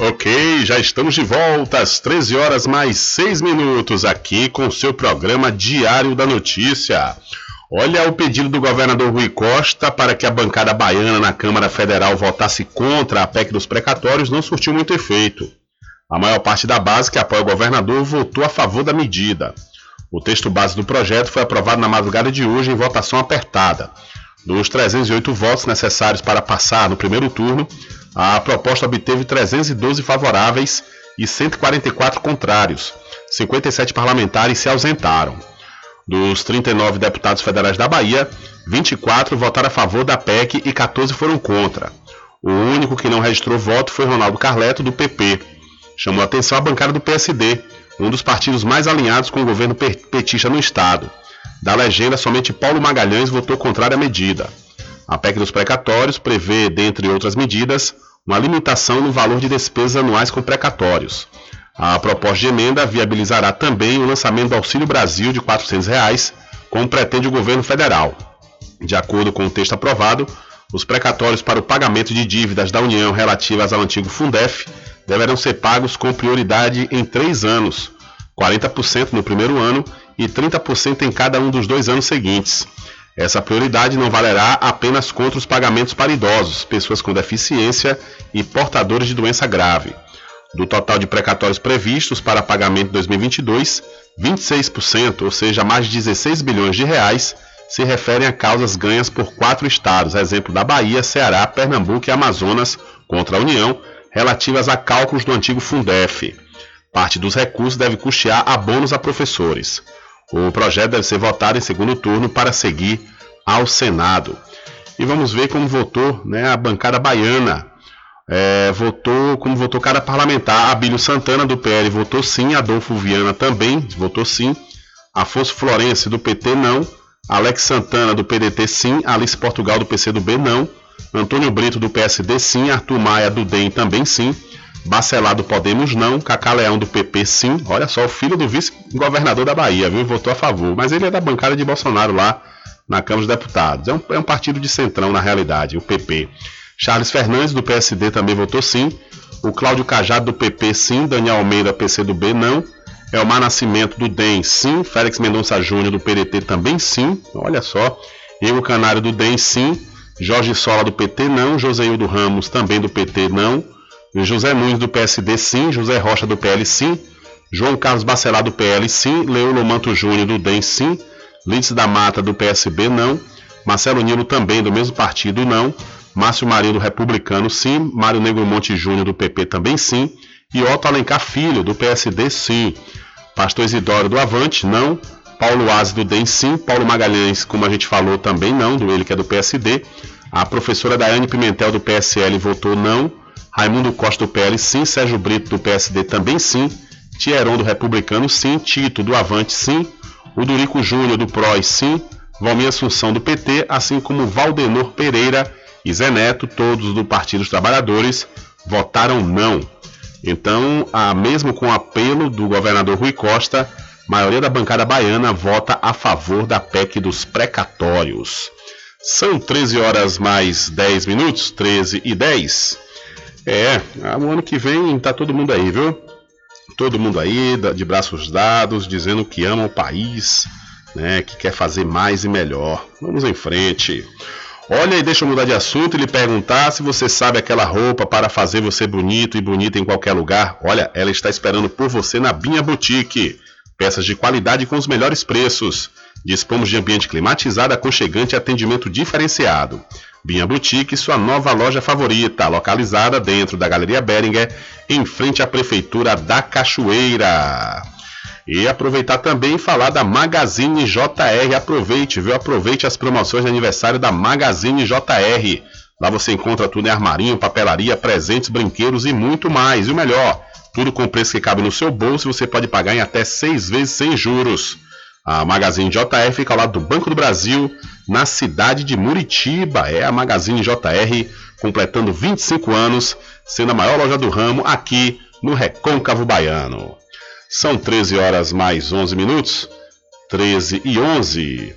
Ok, já estamos de volta às 13 horas mais 6 minutos aqui com o seu programa Diário da Notícia. Olha o pedido do governador Rui Costa para que a bancada baiana na Câmara Federal votasse contra a PEC dos precatórios não surtiu muito efeito. A maior parte da base que apoia o governador votou a favor da medida. O texto base do projeto foi aprovado na madrugada de hoje em votação apertada. Dos 308 votos necessários para passar no primeiro turno, a proposta obteve 312 favoráveis e 144 contrários. 57 parlamentares se ausentaram. Dos 39 deputados federais da Bahia, 24 votaram a favor da PEC e 14 foram contra. O único que não registrou voto foi Ronaldo Carleto, do PP. Chamou a atenção a bancada do PSD, um dos partidos mais alinhados com o governo petista no Estado. Da legenda, somente Paulo Magalhães votou contrário à medida. A PEC dos precatórios prevê, dentre outras medidas, uma limitação no valor de despesas anuais com precatórios. A proposta de emenda viabilizará também o lançamento do Auxílio Brasil de 400 reais, como pretende o governo federal. De acordo com o texto aprovado, os precatórios para o pagamento de dívidas da União relativas ao antigo Fundef deverão ser pagos com prioridade em três anos, 40% no primeiro ano e 30% em cada um dos dois anos seguintes. Essa prioridade não valerá apenas contra os pagamentos para idosos, pessoas com deficiência e portadores de doença grave. Do total de precatórios previstos para pagamento em 2022, 26%, ou seja, mais de 16 bilhões de reais, se referem a causas ganhas por quatro estados, exemplo da Bahia, Ceará, Pernambuco e Amazonas, contra a União, relativas a cálculos do antigo Fundef. Parte dos recursos deve custear abonos a professores. O projeto deve ser votado em segundo turno para seguir ao Senado. E vamos ver como votou né, a bancada baiana. É, votou como votou cada parlamentar. Abílio Santana, do PL, votou sim. Adolfo Viana também votou sim. Afonso Florencio, do PT, não. Alex Santana, do PDT, sim. Alice Portugal, do PCdoB, não. Antônio Brito, do PSD, sim. Arthur Maia, do DEM, também sim. Bacelar do Podemos não, Cacá Leão do PP sim. Olha só, o filho do vice-governador da Bahia, viu? Votou a favor. Mas ele é da bancada de Bolsonaro lá na Câmara dos Deputados. É um, é um partido de centrão na realidade, o PP. Charles Fernandes do PSD também votou sim. O Cláudio Cajado do PP sim. Daniel Almeida, PC do B, não. Elmar Nascimento do DEM sim. Félix Mendonça Júnior do PDT também sim. Olha só. Igor Canário do DEM sim. Jorge Sola do PT não. Joseildo Ramos também do PT não. José Nunes do PSD, sim. José Rocha do PL, sim. João Carlos Bacelar do PL, sim. Leulo Manto Júnior do DEM, sim. Lídice da Mata do PSB, não. Marcelo Nilo também do mesmo partido, não. Márcio Marinho do Republicano, sim. Mário Negro Monte Júnior do PP também, sim. E Otto Alencar Filho do PSD, sim. Pastor Isidoro do Avante, não. Paulo Aze do DEM, sim. Paulo Magalhães, como a gente falou, também não, do ele que é do PSD. A professora Daiane Pimentel do PSL votou não. Raimundo Costa do PL, sim. Sérgio Brito do PSD também sim. Tieron do Republicano, sim. Tito do Avante, sim. O Durico Júnior do PROS, sim. Valmir Assunção do PT, assim como Valdenor Pereira e Zé Neto, todos do Partido dos Trabalhadores, votaram não. Então, a, mesmo com o apelo do governador Rui Costa, a maioria da bancada baiana vota a favor da PEC dos precatórios. São 13 horas mais 10 minutos, 13 e 10. É, o ano que vem tá todo mundo aí, viu? Todo mundo aí, de braços dados, dizendo que ama o país, né? Que quer fazer mais e melhor. Vamos em frente. Olha e deixa eu mudar de assunto e lhe perguntar se você sabe aquela roupa para fazer você bonito e bonita em qualquer lugar. Olha, ela está esperando por você na Binha Boutique. Peças de qualidade com os melhores preços. Dispomos de ambiente climatizado, aconchegante e atendimento diferenciado. Binha Boutique, sua nova loja favorita, localizada dentro da Galeria Beringer, em frente à Prefeitura da Cachoeira. E aproveitar também e falar da Magazine JR. Aproveite, viu? Aproveite as promoções de aniversário da Magazine JR. Lá você encontra tudo em armarinho, papelaria, presentes, brinquedos e muito mais. E o melhor, tudo com preço que cabe no seu bolso e você pode pagar em até seis vezes sem juros. A Magazine JR fica ao lado do Banco do Brasil, na cidade de Muritiba. É a Magazine JR completando 25 anos, sendo a maior loja do ramo aqui no Recôncavo Baiano. São 13 horas mais 11 minutos. 13 e 11.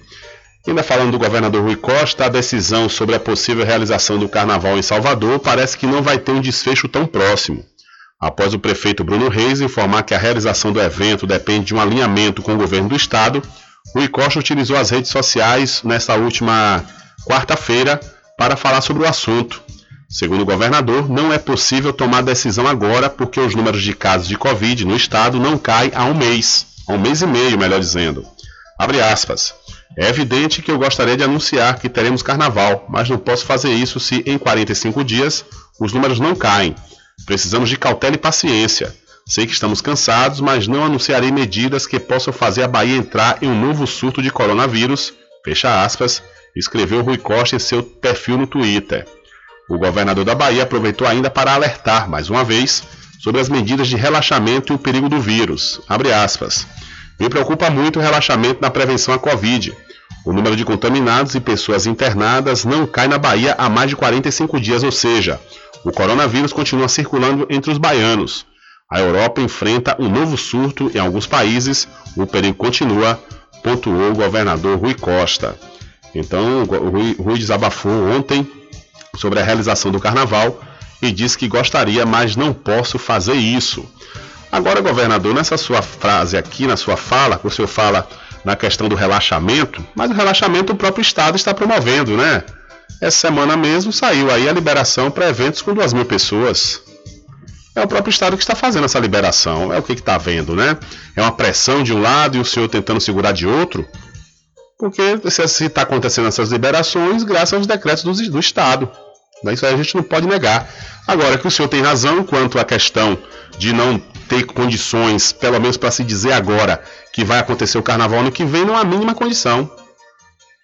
Ainda falando do governador Rui Costa, a decisão sobre a possível realização do carnaval em Salvador parece que não vai ter um desfecho tão próximo. Após o prefeito Bruno Reis informar que a realização do evento depende de um alinhamento com o governo do estado, Rui Costa utilizou as redes sociais nesta última quarta-feira para falar sobre o assunto. Segundo o governador, não é possível tomar decisão agora porque os números de casos de Covid no estado não caem há um mês, há um mês e meio, melhor dizendo. Abre aspas. É evidente que eu gostaria de anunciar que teremos carnaval, mas não posso fazer isso se em 45 dias os números não caem. Precisamos de cautela e paciência. Sei que estamos cansados, mas não anunciarei medidas que possam fazer a Bahia entrar em um novo surto de coronavírus, fecha aspas, escreveu Rui Costa em seu perfil no Twitter. O governador da Bahia aproveitou ainda para alertar, mais uma vez, sobre as medidas de relaxamento e o perigo do vírus. Me preocupa muito o relaxamento na prevenção à Covid. O número de contaminados e pessoas internadas não cai na Bahia há mais de 45 dias, ou seja, o coronavírus continua circulando entre os baianos. A Europa enfrenta um novo surto em alguns países, o perigo continua, pontuou o governador Rui Costa. Então, Rui, Rui desabafou ontem sobre a realização do carnaval e disse que gostaria, mas não posso fazer isso. Agora, governador, nessa sua frase aqui, na sua fala, o senhor fala na questão do relaxamento, mas o relaxamento o próprio Estado está promovendo, né? Essa semana mesmo saiu aí a liberação para eventos com duas mil pessoas. É o próprio Estado que está fazendo essa liberação. É o que está vendo, né? É uma pressão de um lado e o senhor tentando segurar de outro. Porque se está acontecendo essas liberações, graças aos decretos do, do Estado. Isso aí a gente não pode negar. Agora que o senhor tem razão quanto à questão de não ter condições, pelo menos para se dizer agora, que vai acontecer o carnaval ano que vem, não há mínima condição.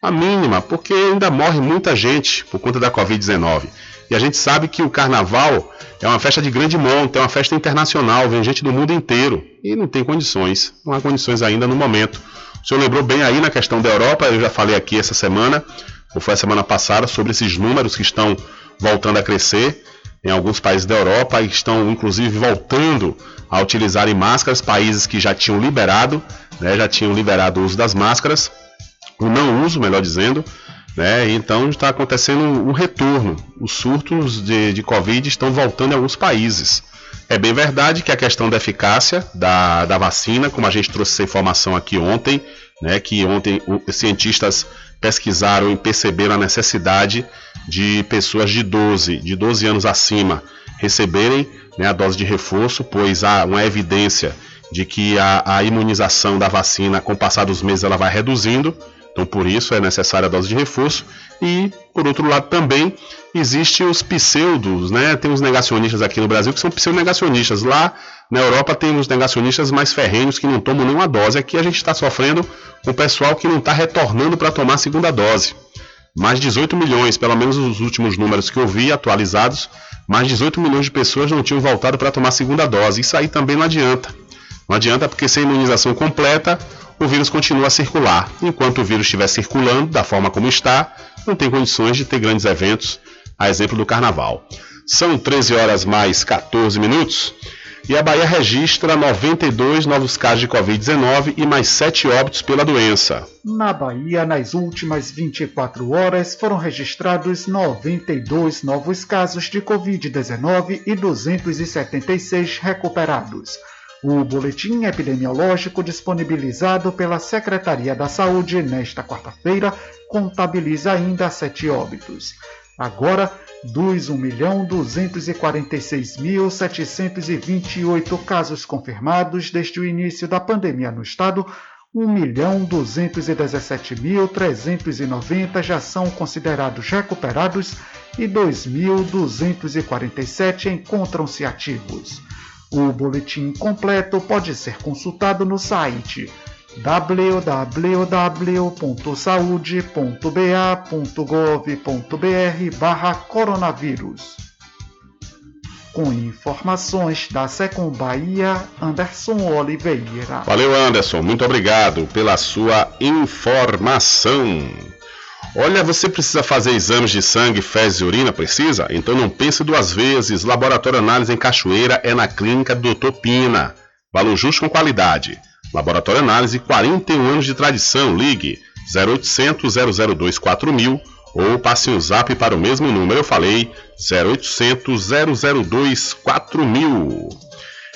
A mínima, porque ainda morre muita gente por conta da Covid-19. E a gente sabe que o carnaval é uma festa de grande monta, é uma festa internacional, vem gente do mundo inteiro. E não tem condições, não há condições ainda no momento. O senhor lembrou bem aí na questão da Europa, eu já falei aqui essa semana, ou foi a semana passada, sobre esses números que estão voltando a crescer em alguns países da Europa e estão inclusive voltando a utilizarem máscaras, países que já tinham liberado, né, já tinham liberado o uso das máscaras, o não uso, melhor dizendo, né, então está acontecendo um retorno. Os surtos de, de Covid estão voltando em alguns países. É bem verdade que a questão da eficácia da, da vacina, como a gente trouxe essa informação aqui ontem, né, que ontem os cientistas pesquisaram e perceberam a necessidade de pessoas de 12, de 12 anos acima receberem né, a dose de reforço, pois há uma evidência de que a, a, imunização da vacina, com o passar dos meses, ela vai reduzindo. Então, por isso é necessária a dose de reforço. E, por outro lado, também existem os pseudos, né? Tem os negacionistas aqui no Brasil que são pseudo-negacionistas. Lá na Europa tem os negacionistas mais ferrenhos que não tomam nenhuma dose. Aqui a gente está sofrendo com o pessoal que não está retornando para tomar a segunda dose. Mais 18 milhões, pelo menos os últimos números que eu vi atualizados, mais 18 milhões de pessoas não tinham voltado para tomar a segunda dose. Isso aí também não adianta. Não adianta porque sem imunização completa, o vírus continua a circular. Enquanto o vírus estiver circulando da forma como está, não tem condições de ter grandes eventos, a exemplo do carnaval. São 13 horas mais 14 minutos. E a Bahia registra 92 novos casos de Covid-19 e mais 7 óbitos pela doença. Na Bahia, nas últimas 24 horas, foram registrados 92 novos casos de Covid-19 e 276 recuperados. O boletim epidemiológico disponibilizado pela Secretaria da Saúde nesta quarta-feira contabiliza ainda sete óbitos. Agora, dos 1.246.728 casos confirmados desde o início da pandemia no estado, 1.217.390 já são considerados recuperados e 2.247 encontram-se ativos. O boletim completo pode ser consultado no site www.saude.ba.gov.br barra coronavírus. Com informações da Secom Bahia, Anderson Oliveira. Valeu, Anderson. Muito obrigado pela sua informação. Olha, você precisa fazer exames de sangue, fezes e urina? Precisa? Então não pense duas vezes. Laboratório Análise em Cachoeira é na clínica Doutor Pina. Valor justo com qualidade. Laboratório Análise, 41 anos de tradição. Ligue 0800 002 4000 ou passe o zap para o mesmo número. Eu falei 0800 002 4000.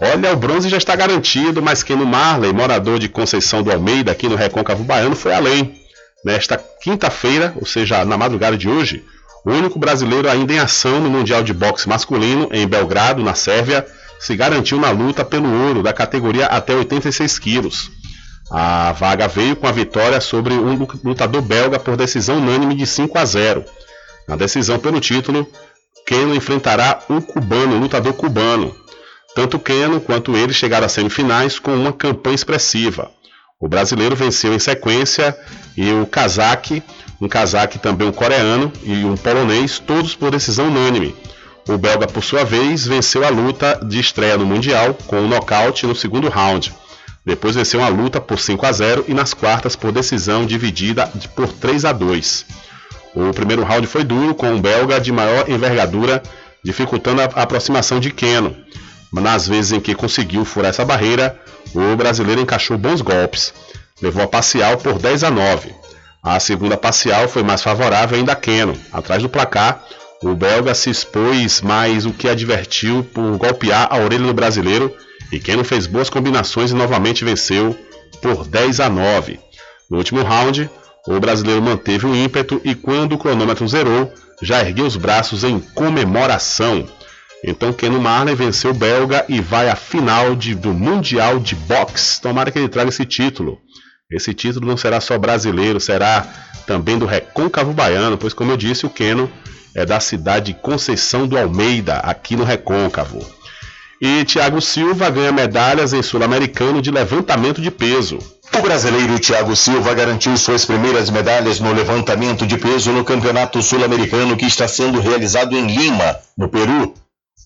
Olha, o bronze já está garantido, mas quem no Marley, morador de Conceição do Almeida, aqui no Recôncavo Baiano, foi além. Nesta quinta-feira, ou seja, na madrugada de hoje, o único brasileiro ainda em ação no Mundial de Boxe Masculino, em Belgrado, na Sérvia, se garantiu na luta pelo ouro da categoria até 86 quilos. A vaga veio com a vitória sobre um lutador belga por decisão unânime de 5 a 0. Na decisão pelo título, Keno enfrentará um cubano, lutador cubano. Tanto Keno quanto ele chegaram às semifinais com uma campanha expressiva. O brasileiro venceu em sequência e o cazaque, um cazaque também um coreano e um polonês, todos por decisão unânime. O belga, por sua vez, venceu a luta de estreia no Mundial com um nocaute no segundo round. Depois venceu a luta por 5 a 0 e nas quartas por decisão dividida por 3 a 2. O primeiro round foi duro, com o belga de maior envergadura, dificultando a aproximação de Keno. Nas vezes em que conseguiu furar essa barreira, o brasileiro encaixou bons golpes. Levou a parcial por 10 a 9. A segunda parcial foi mais favorável ainda a Keno. Atrás do placar, o belga se expôs, mas o que advertiu por golpear a orelha do brasileiro e Keno fez boas combinações e novamente venceu por 10 a 9. No último round, o brasileiro manteve o ímpeto e quando o cronômetro zerou, já ergueu os braços em comemoração. Então Keno Marley venceu o belga e vai à final de, do Mundial de Boxe. Tomara que ele traga esse título. Esse título não será só brasileiro, será também do Recôncavo Baiano, pois como eu disse, o Keno é da cidade de Conceição do Almeida, aqui no Recôncavo. E Thiago Silva ganha medalhas em Sul-Americano de levantamento de peso. O brasileiro Thiago Silva garantiu suas primeiras medalhas no levantamento de peso no Campeonato Sul-Americano que está sendo realizado em Lima, no Peru.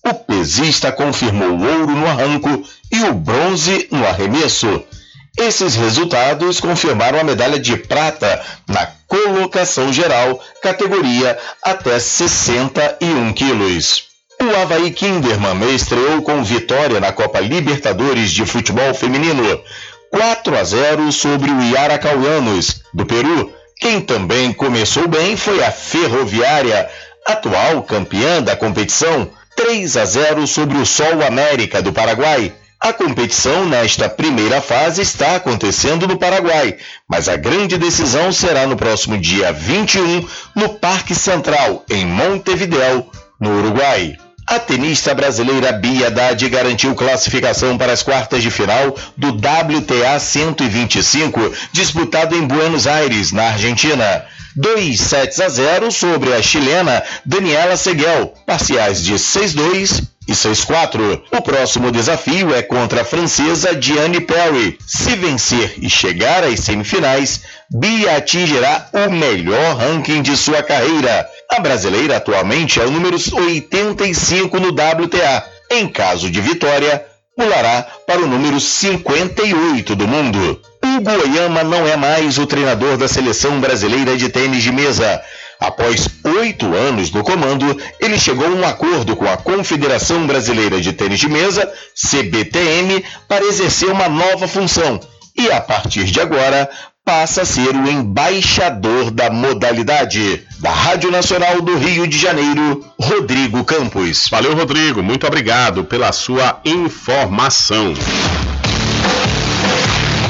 O pesista confirmou o ouro no arranco e o bronze no arremesso. Esses resultados confirmaram a medalha de prata na colocação geral, categoria até 61 quilos. O Havaí Kinderman estreou com vitória na Copa Libertadores de Futebol Feminino, 4 a 0 sobre o Yaracauanos, do Peru. Quem também começou bem foi a Ferroviária, atual campeã da competição, 3 a 0 sobre o Sol América, do Paraguai. A competição nesta primeira fase está acontecendo no Paraguai, mas a grande decisão será no próximo dia 21 no Parque Central, em Montevideo, no Uruguai. A tenista brasileira Bia Haddad garantiu classificação para as quartas de final do WTA 125, disputado em Buenos Aires, na Argentina. 2 sets a 0 sobre a chilena Daniela Seguel, parciais de 6-2 e 6-4. O próximo desafio é contra a francesa Diane Perry. Se vencer e chegar às semifinais, Bia atingirá o melhor ranking de sua carreira. A brasileira atualmente é o número 85 no WTA. Em caso de vitória, pulará para o número 58 do mundo. O Goiama não é mais o treinador da seleção brasileira de tênis de mesa. Após oito anos no comando, ele chegou a um acordo com a Confederação Brasileira de Tênis de Mesa, CBTM, para exercer uma nova função. E a partir de agora, passa a ser o embaixador da modalidade. Da Rádio Nacional do Rio de Janeiro, Rodrigo Campos. Valeu, Rodrigo. Muito obrigado pela sua informação.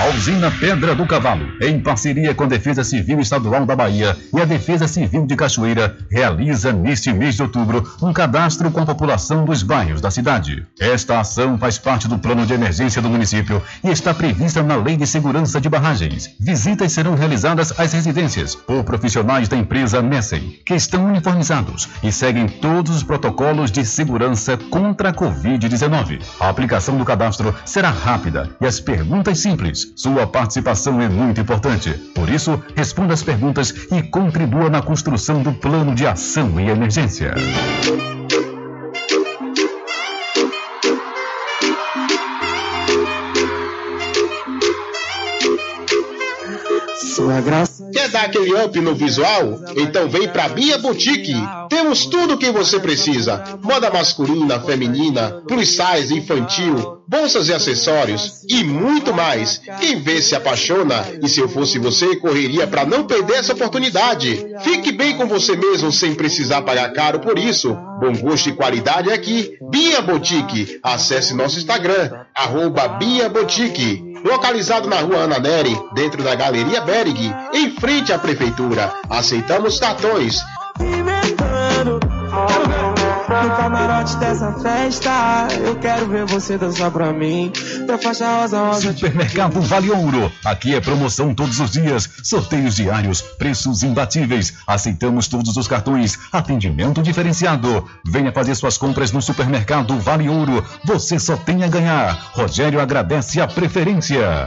A usina Pedra do Cavalo, em parceria com a Defesa Civil Estadual da Bahia e a Defesa Civil de Cachoeira, realiza neste mês de outubro um cadastro com a população dos bairros da cidade. Esta ação faz parte do plano de emergência do município e está prevista na Lei de Segurança de Barragens. Visitas serão realizadas às residências por profissionais da empresa Messem, que estão uniformizados e seguem todos os protocolos de segurança contra a Covid-19. A aplicação do cadastro será rápida e as perguntas simples. Sua participação é muito importante. Por isso, responda as perguntas e contribua na construção do plano de ação e emergência. Quer dar aquele up no visual? Então vem pra Bia Boutique. Temos tudo o que você precisa: moda masculina, feminina, plus size, infantil, bolsas e acessórios e muito mais. Quem vê se apaixona e se eu fosse você, correria para não perder essa oportunidade. Fique bem com você mesmo sem precisar pagar caro por isso. Bom gosto e qualidade é aqui. Bia Boutique. Acesse nosso Instagram, arroba Bia Boutique. Localizado na rua Ana Neri, dentro da Galeria Berg, em frente à Prefeitura. Aceitamos cartões. No camarote dessa festa, eu quero ver você dançar pra mim. Da faixa rosa, rosa. Supermercado Vale Ouro. Aqui é promoção todos os dias, sorteios diários, preços imbatíveis. Aceitamos todos os cartões, atendimento diferenciado. Venha fazer suas compras no Supermercado Vale Ouro. Você só tem a ganhar. Rogério agradece a preferência.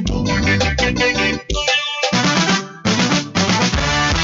Thank you.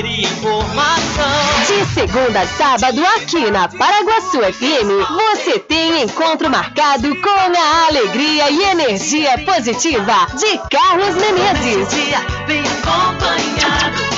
E informação. De segunda a sábado, aqui na Paraguaçu FM, você tem encontro marcado com a alegria e energia positiva de Carlos Menezes. Bem acompanhado.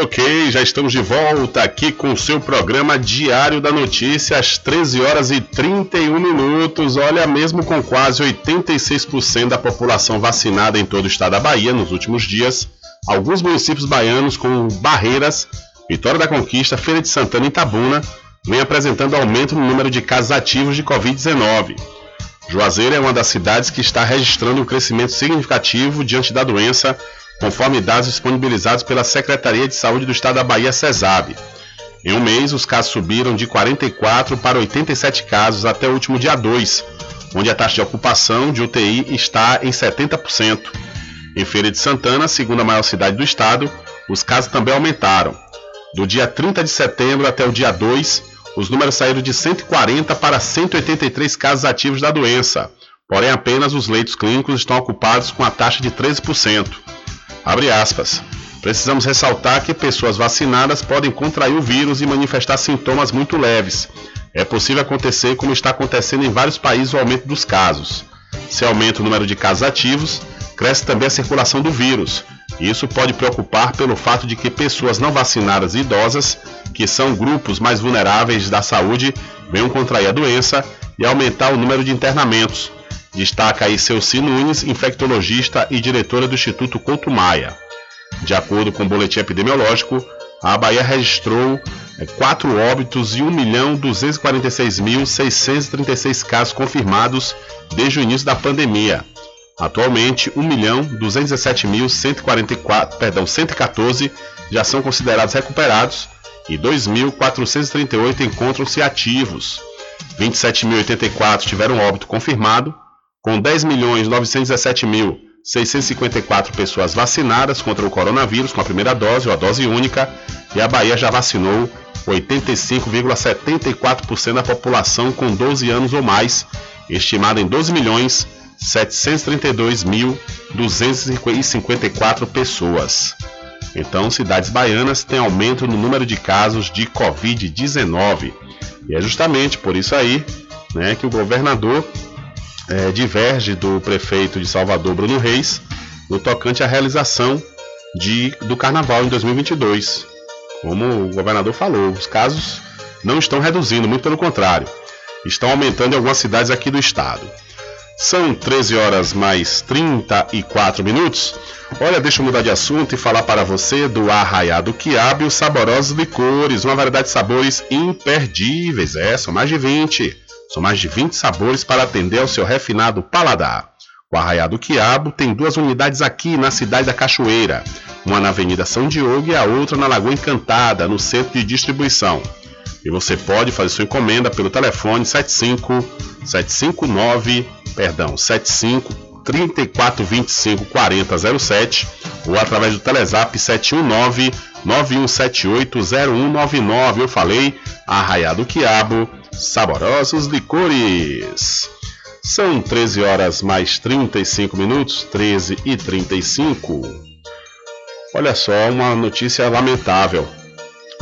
Ok, já estamos de volta aqui com o seu programa Diário da Notícia, às 13 horas e 31 minutos. Olha, mesmo com quase 86% da população vacinada em todo o estado da Bahia nos últimos dias, alguns municípios baianos com Barreiras, Vitória da Conquista, Feira de Santana e Itabuna vem apresentando aumento no número de casos ativos de Covid-19. Juazeiro é uma das cidades que está registrando um crescimento significativo diante da doença, conforme dados disponibilizados pela Secretaria de Saúde do Estado da Bahia, CESAB. Em um mês, os casos subiram de 44 para 87 casos até o último dia 2, onde a taxa de ocupação de UTI está em 70%. Em Feira de Santana, segunda maior cidade do estado, os casos também aumentaram. Do dia 30 de setembro até o dia 2, os números saíram de 140 para 183 casos ativos da doença, porém apenas os leitos clínicos estão ocupados com a taxa de 13%. Abre aspas. Precisamos ressaltar que pessoas vacinadas podem contrair o vírus e manifestar sintomas muito leves. É possível acontecer, como está acontecendo em vários países, o aumento dos casos. Se aumenta o número de casos ativos, cresce também a circulação do vírus. Isso pode preocupar pelo fato de que pessoas não vacinadas e idosas, que são grupos mais vulneráveis da saúde, venham contrair a doença e aumentar o número de internamentos. Destaca aí Celci Nunes, infectologista e diretora do Instituto Couto Maia. De acordo com o boletim epidemiológico, a Bahia registrou 4 óbitos e 1.246.636 casos confirmados desde o início da pandemia. Atualmente, 1.217.144, perdão, 114 já são considerados recuperados e 2.438 encontram-se ativos. 27.084 tiveram óbito confirmado, com 10.917.654 pessoas vacinadas contra o coronavírus com a primeira dose ou a dose única, e a Bahia já vacinou 85,74% da população com 12 anos ou mais, estimada em 12 milhões 732.254 pessoas. Então, cidades baianas têm aumento no número de casos de Covid-19. E é justamente por isso aí né, que o governador é, diverge do prefeito de Salvador, Bruno Reis, no tocante à realização de, do carnaval em 2022. Como o governador falou, os casos não estão reduzindo, muito pelo contrário, estão aumentando em algumas cidades aqui do estado. São 13 horas mais 34 minutos. Olha, deixa eu mudar de assunto e falar para você do Arraiado Quiabo e os saborosos licores, uma variedade de sabores imperdíveis. É, são mais de 20. São mais de 20 sabores para atender ao seu refinado paladar. O Arraiado Quiabo tem duas unidades aqui na cidade da Cachoeira, uma na Avenida São Diogo e a outra na Lagoa Encantada, no centro de distribuição. E você pode fazer sua encomenda pelo telefone 75 759 perdão, 75 3425 4007 ou através do Telezap 719 9178 0199. Eu falei, Arraiado Quiabo, saborosos licores. São 13 horas mais 35 minutos, 13 e 35. Olha só, uma notícia lamentável.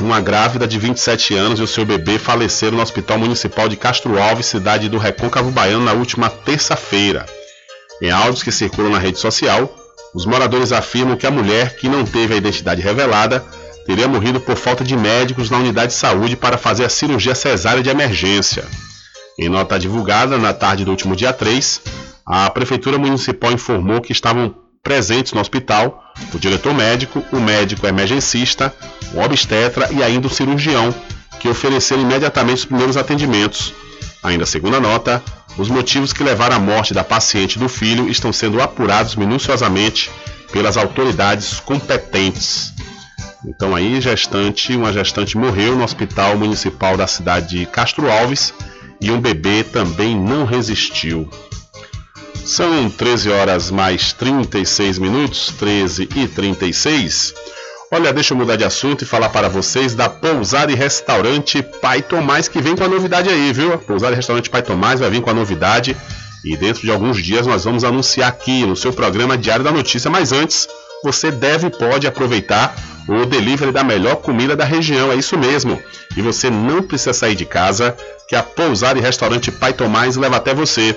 Uma grávida de 27 anos e o seu bebê faleceram no Hospital Municipal de Castro Alves, cidade do Recôncavo Baiano, na última terça-feira. Em áudios que circulam na rede social, os moradores afirmam que a mulher, que não teve a identidade revelada, teria morrido por falta de médicos na unidade de saúde para fazer a cirurgia cesárea de emergência. Em nota divulgada na tarde do último dia 3, a Prefeitura Municipal informou que estavam presentes no hospital o diretor médico, o médico emergencista, o obstetra e ainda o cirurgião, que ofereceram imediatamente os primeiros atendimentos. Ainda segundo a nota, os motivos que levaram à morte da paciente e do filho estão sendo apurados minuciosamente pelas autoridades competentes. Então aí, gestante, uma gestante morreu no hospital municipal da cidade de Castro Alves e um bebê também não resistiu. São 13 horas mais 36 minutos, 13 e 36. Olha, deixa eu mudar de assunto e falar para vocês da Pousada e Restaurante Pai Tomás, que vem com a novidade aí, viu? A Pousada e Restaurante Pai Tomás vai vir com a novidade e dentro de alguns dias nós vamos anunciar aqui no seu programa Diário da Notícia. Mas antes, você deve e pode aproveitar o delivery da melhor comida da região, é isso mesmo. E você não precisa sair de casa, que a Pousada e Restaurante Pai Tomás leva até você.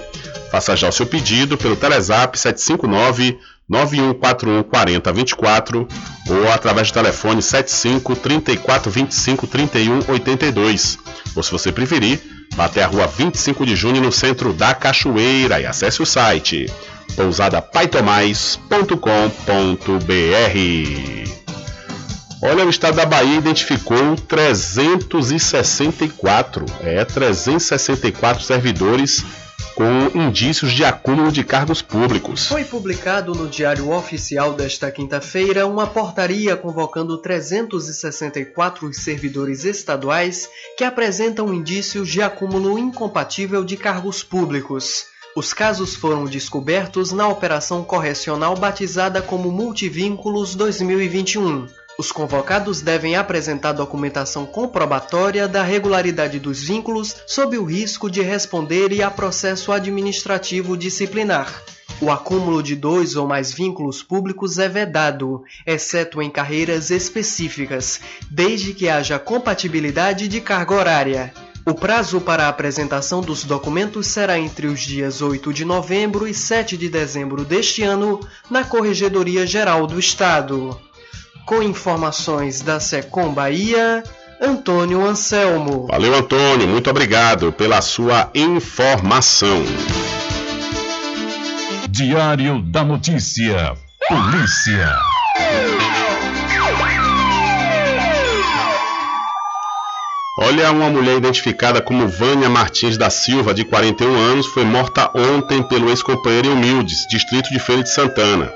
Faça já o seu pedido pelo Telezap 759 9141 4024 ou através do telefone 75 3425 3182. Ou se você preferir, vá até a rua 25 de junho no centro da Cachoeira e acesse o site pousadapaitomais.com.br. Olha, o estado da Bahia identificou 364, é, 364 servidores com indícios de acúmulo de cargos públicos. Foi publicado no Diário Oficial desta quinta-feira uma portaria convocando 364 servidores estaduais que apresentam indícios de acúmulo incompatível de cargos públicos. Os casos foram descobertos na operação correcional batizada como Multivínculos 2021. Os convocados devem apresentar documentação comprobatória da regularidade dos vínculos sob o risco de responderem a processo administrativo disciplinar. O acúmulo de dois ou mais vínculos públicos é vedado, exceto em carreiras específicas, desde que haja compatibilidade de carga horária. O prazo para a apresentação dos documentos será entre os dias 8 de novembro e 7 de dezembro deste ano, na Corregedoria Geral do Estado. Com informações da Secom Bahia, Antônio Anselmo. Valeu, Antônio. Muito obrigado pela sua informação. Diário da Notícia. Polícia. Olha, uma mulher identificada como Vânia Martins da Silva, de 41 anos, foi morta ontem pelo ex-companheiro em Humildes, distrito de Feira de Santana.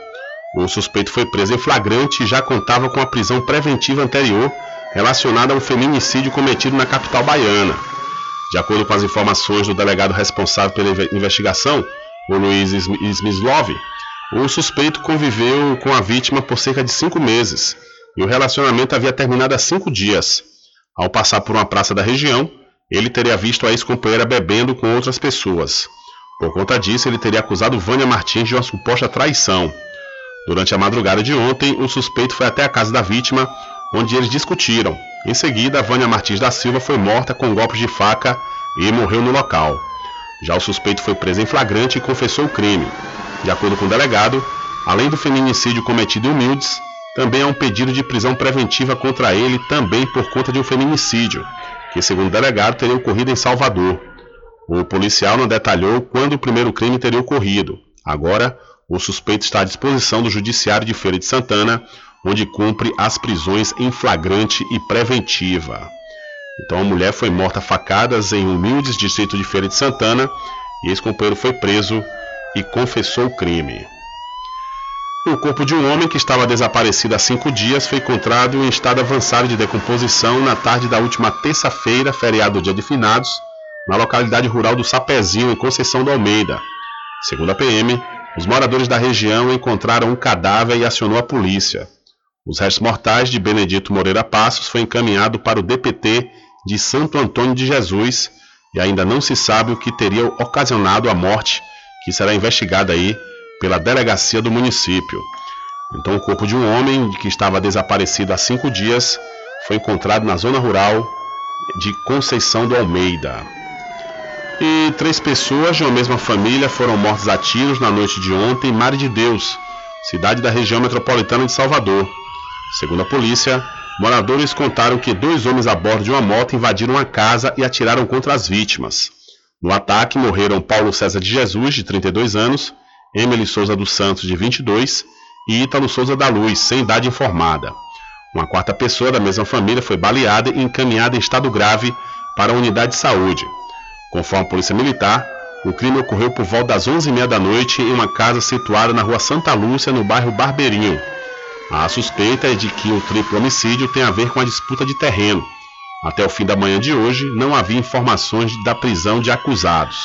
O suspeito foi preso em flagrante e já contava com a prisão preventiva anterior relacionada a um feminicídio cometido na capital baiana. De acordo com as informações do delegado responsável pela investigação, o Luiz Smyslov, o suspeito conviveu com a vítima por cerca de cinco meses e o relacionamento havia terminado há cinco dias. Ao passar por uma praça da região, ele teria visto a ex-companheira bebendo com outras pessoas. Por conta disso, ele teria acusado Vânia Martins de uma suposta traição. Durante a madrugada de ontem, o suspeito foi até a casa da vítima, onde eles discutiram. Em seguida, Vânia Martins da Silva foi morta com golpes de faca e morreu no local. Já o suspeito foi preso em flagrante e confessou o crime. De acordo com o delegado, além do feminicídio cometido em Humildes, também há um pedido de prisão preventiva contra ele também por conta de um feminicídio, que segundo o delegado teria ocorrido em Salvador. O policial não detalhou quando o primeiro crime teria ocorrido. Agora, o suspeito está à disposição do Judiciário de Feira de Santana, onde cumpre as prisões em flagrante e preventiva. Então a mulher foi morta a facadas em Humildes, distrito de Feira de Santana, e esse companheiro foi preso e confessou o crime. O corpo de um homem que estava desaparecido há cinco dias foi encontrado em estado avançado de decomposição na tarde da última terça-feira, feriado do Dia de Finados, na localidade rural do Sapezinho, em Conceição do Almeida. Segundo a PM, os moradores da região encontraram um cadáver e acionou a polícia. Os restos mortais de Benedito Moreira Passos foi encaminhado para o DPT de Santo Antônio de Jesus e ainda não se sabe o que teria ocasionado a morte, que será investigada aí pela delegacia do município. Então, o corpo de um homem que estava desaparecido há cinco dias foi encontrado na zona rural de Conceição do Almeida. E três pessoas de uma mesma família foram mortas a tiros na noite de ontem em Mar de Deus, cidade da região metropolitana de Salvador. Segundo a polícia, moradores contaram que dois homens a bordo de uma moto invadiram a casa e atiraram contra as vítimas. No ataque morreram Paulo César de Jesus, de 32 anos, Emily Souza dos Santos, de 22, e Ítalo Souza da Luz, sem idade informada. Uma quarta pessoa da mesma família foi baleada e encaminhada em estado grave para a unidade de saúde. Conforme a Polícia Militar, o crime ocorreu por volta das 11h30 da noite em uma casa situada na rua Santa Lúcia, no bairro Barbeirinho. A suspeita é de que o triplo homicídio tem a ver com a disputa de terreno. Até o fim da manhã de hoje, não havia informações da prisão de acusados.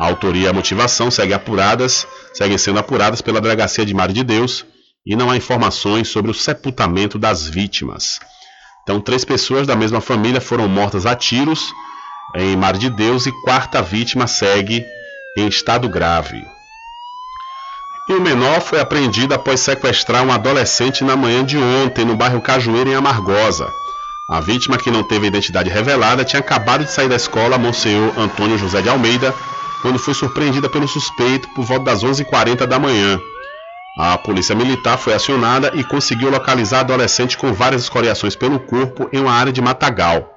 A autoria e a motivação seguem apuradas, seguem sendo apuradas pela Delegacia de Mar de Deus e não há informações sobre o sepultamento das vítimas. Então, três pessoas da mesma família foram mortas a tiros em Mar de Deus e quarta vítima segue em estado grave. E o menor foi apreendido após sequestrar um adolescente na manhã de ontem no bairro Cajueiro, em Amargosa. A vítima, que não teve identidade revelada, tinha acabado de sair da escola Monsenhor Antônio José de Almeida quando foi surpreendida pelo suspeito por volta das 11h40 da manhã. A polícia militar foi acionada e conseguiu localizar a adolescente com várias escoriações pelo corpo em uma área de matagal.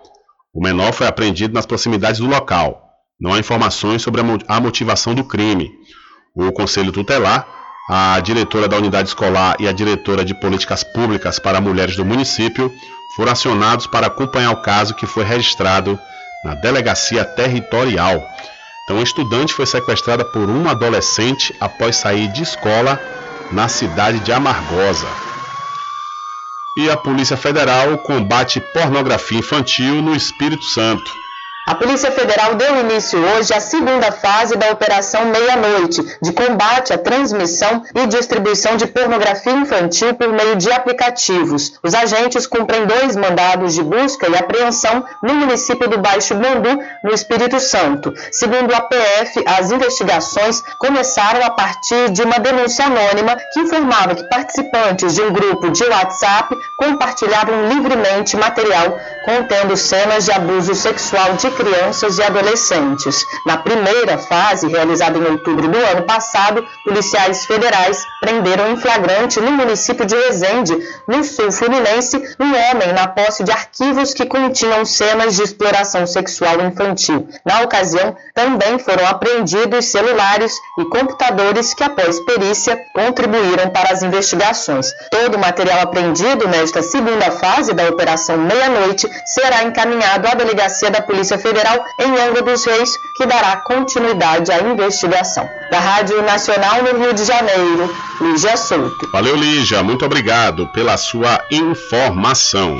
O menor foi apreendido nas proximidades do local. Não há informações sobre a motivação do crime. O Conselho Tutelar, a diretora da unidade escolar e a diretora de políticas públicas para mulheres do município foram acionados para acompanhar o caso que foi registrado na delegacia territorial. Então, a estudante foi sequestrada por um adolescente após sair de escola na cidade de Amargosa. E a Polícia Federal combate pornografia infantil no Espírito Santo. A Polícia Federal deu início hoje à segunda fase da Operação Meia-Noite, de combate à transmissão e distribuição de pornografia infantil por meio de aplicativos. Os agentes cumprem dois mandados de busca e apreensão no município do Baixo Bandu, no Espírito Santo. Segundo a PF, as investigações começaram a partir de uma denúncia anônima que informava que participantes de um grupo de WhatsApp compartilhavam livremente material contendo cenas de abuso sexual de crianças e adolescentes. Na primeira fase, realizada em outubro do ano passado, policiais federais prenderam em flagrante no município de Resende, no sul fluminense, um homem na posse de arquivos que continham cenas de exploração sexual infantil. Na ocasião, também foram apreendidos celulares e computadores que, após perícia, contribuíram para as investigações. Todo o material apreendido nesta segunda fase da Operação Meia-Noite será encaminhado à delegacia da Polícia Federal em Angra dos Reis, que dará continuidade à investigação. Da Rádio Nacional no Rio de Janeiro, Lígia Souto. Valeu, Lígia. Muito obrigado pela sua informação.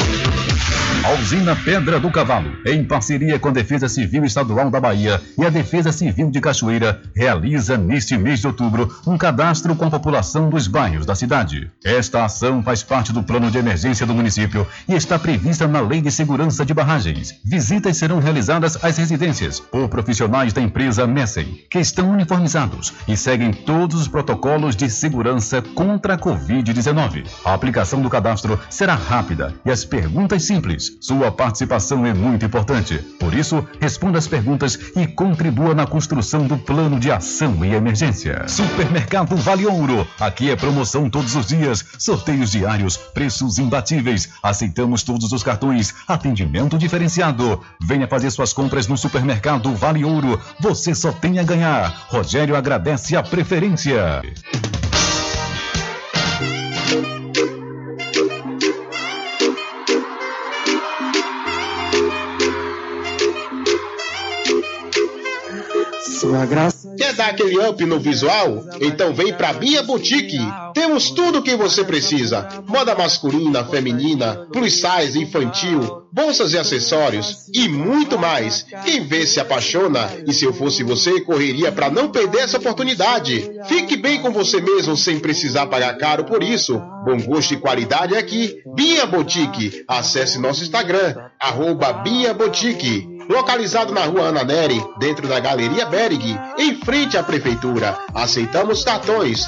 A usina Pedra do Cavalo, em parceria com a Defesa Civil Estadual da Bahia e a Defesa Civil de Cachoeira, realiza neste mês de outubro um cadastro com a população dos bairros da cidade. Esta ação faz parte do plano de emergência do município e está prevista na Lei de Segurança de Barragens. Visitas serão realizadas às residências por profissionais da empresa Messem, que estão uniformizados e seguem todos os protocolos de segurança contra a Covid-19. A aplicação do cadastro será rápida e as perguntas simples. Sua participação é muito importante. Por isso, responda as perguntas e contribua na construção do plano de ação e emergência. Supermercado Vale Ouro. Aqui é promoção todos os dias, sorteios diários, preços imbatíveis. Aceitamos todos os cartões, atendimento diferenciado. Venha fazer suas compras no Supermercado Vale Ouro. Você só tem a ganhar. Rogério agradece a preferência. Quer dar aquele up no visual? Então vem pra Bia Boutique. Temos tudo o que você precisa: moda masculina, feminina, plus size, infantil, bolsas e acessórios e muito mais. Quem vê se apaixona e se eu fosse você, correria para não perder essa oportunidade. Fique bem com você mesmo sem precisar pagar caro por isso. Bom gosto e qualidade é aqui. Bia Boutique. Acesse nosso Instagram, arroba Bia Boutique. Localizado na rua Ana Neri, dentro da Galeria Berg, em frente à Prefeitura. Aceitamos cartões.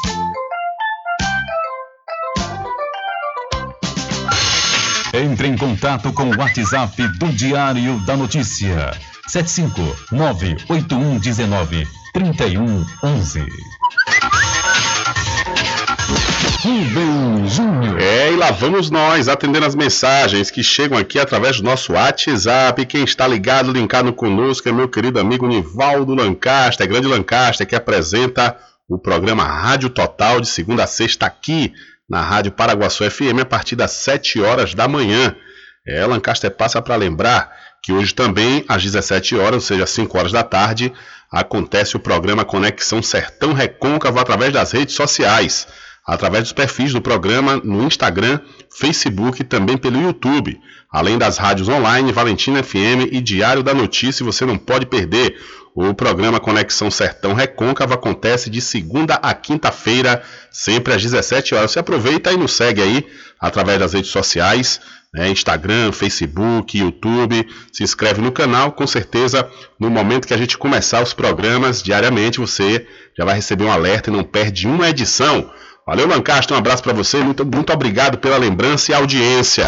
Entre em contato com o WhatsApp do Diário da Notícia. 759-8119-3111. Rubem Júnior. É, e lá vamos nós atendendo as mensagens que chegam aqui através do nosso WhatsApp. Quem está ligado, linkado conosco é meu querido amigo Nivaldo Lancaster, grande Lancaster, que apresenta o programa Rádio Total de segunda a sexta aqui na Rádio Paraguaçu FM a partir das 7 horas da manhã. É, Lancaster passa para lembrar que hoje também, às 17 horas, ou seja, às 5 horas da tarde, acontece o programa Conexão Sertão Recôncavo através das redes sociais, através dos perfis do programa no Instagram, Facebook e também pelo YouTube. Além das rádios online, Valentina FM e Diário da Notícia, você não pode perder. O programa Conexão Sertão Recôncavo acontece de segunda a quinta-feira, sempre às 17 horas. Você aproveita e nos segue aí através das redes sociais, né, Instagram, Facebook, YouTube. Se inscreve no canal, com certeza no momento que a gente começar os programas diariamente, você já vai receber um alerta e não perde uma edição. Valeu, Lancaster, um abraço para você, muito, muito obrigado pela lembrança e audiência.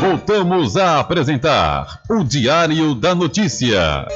Voltamos a apresentar o Diário da Notícia.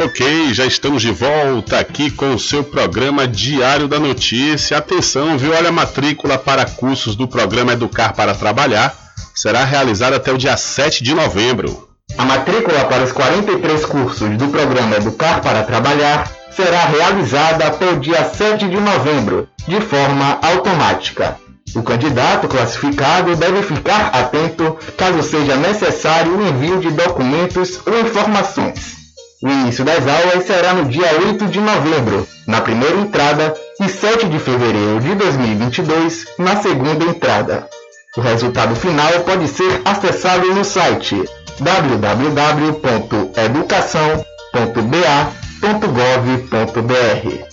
Ok, já estamos de volta aqui com o seu programa Diário da Notícia. Atenção, viu? Olha a matrícula para cursos do programa Educar para Trabalhar será realizada até o dia 7 de novembro. A matrícula para os 43 cursos do programa Educar para Trabalhar será realizada até o dia 7 de novembro, de forma automática. O candidato classificado deve ficar atento caso seja necessário o envio de documentos ou informações. O início das aulas será no dia 8 de novembro, na primeira entrada, e 7 de fevereiro de 2022, na segunda entrada. O resultado final pode ser acessado no site www.educação.ba.gov.br.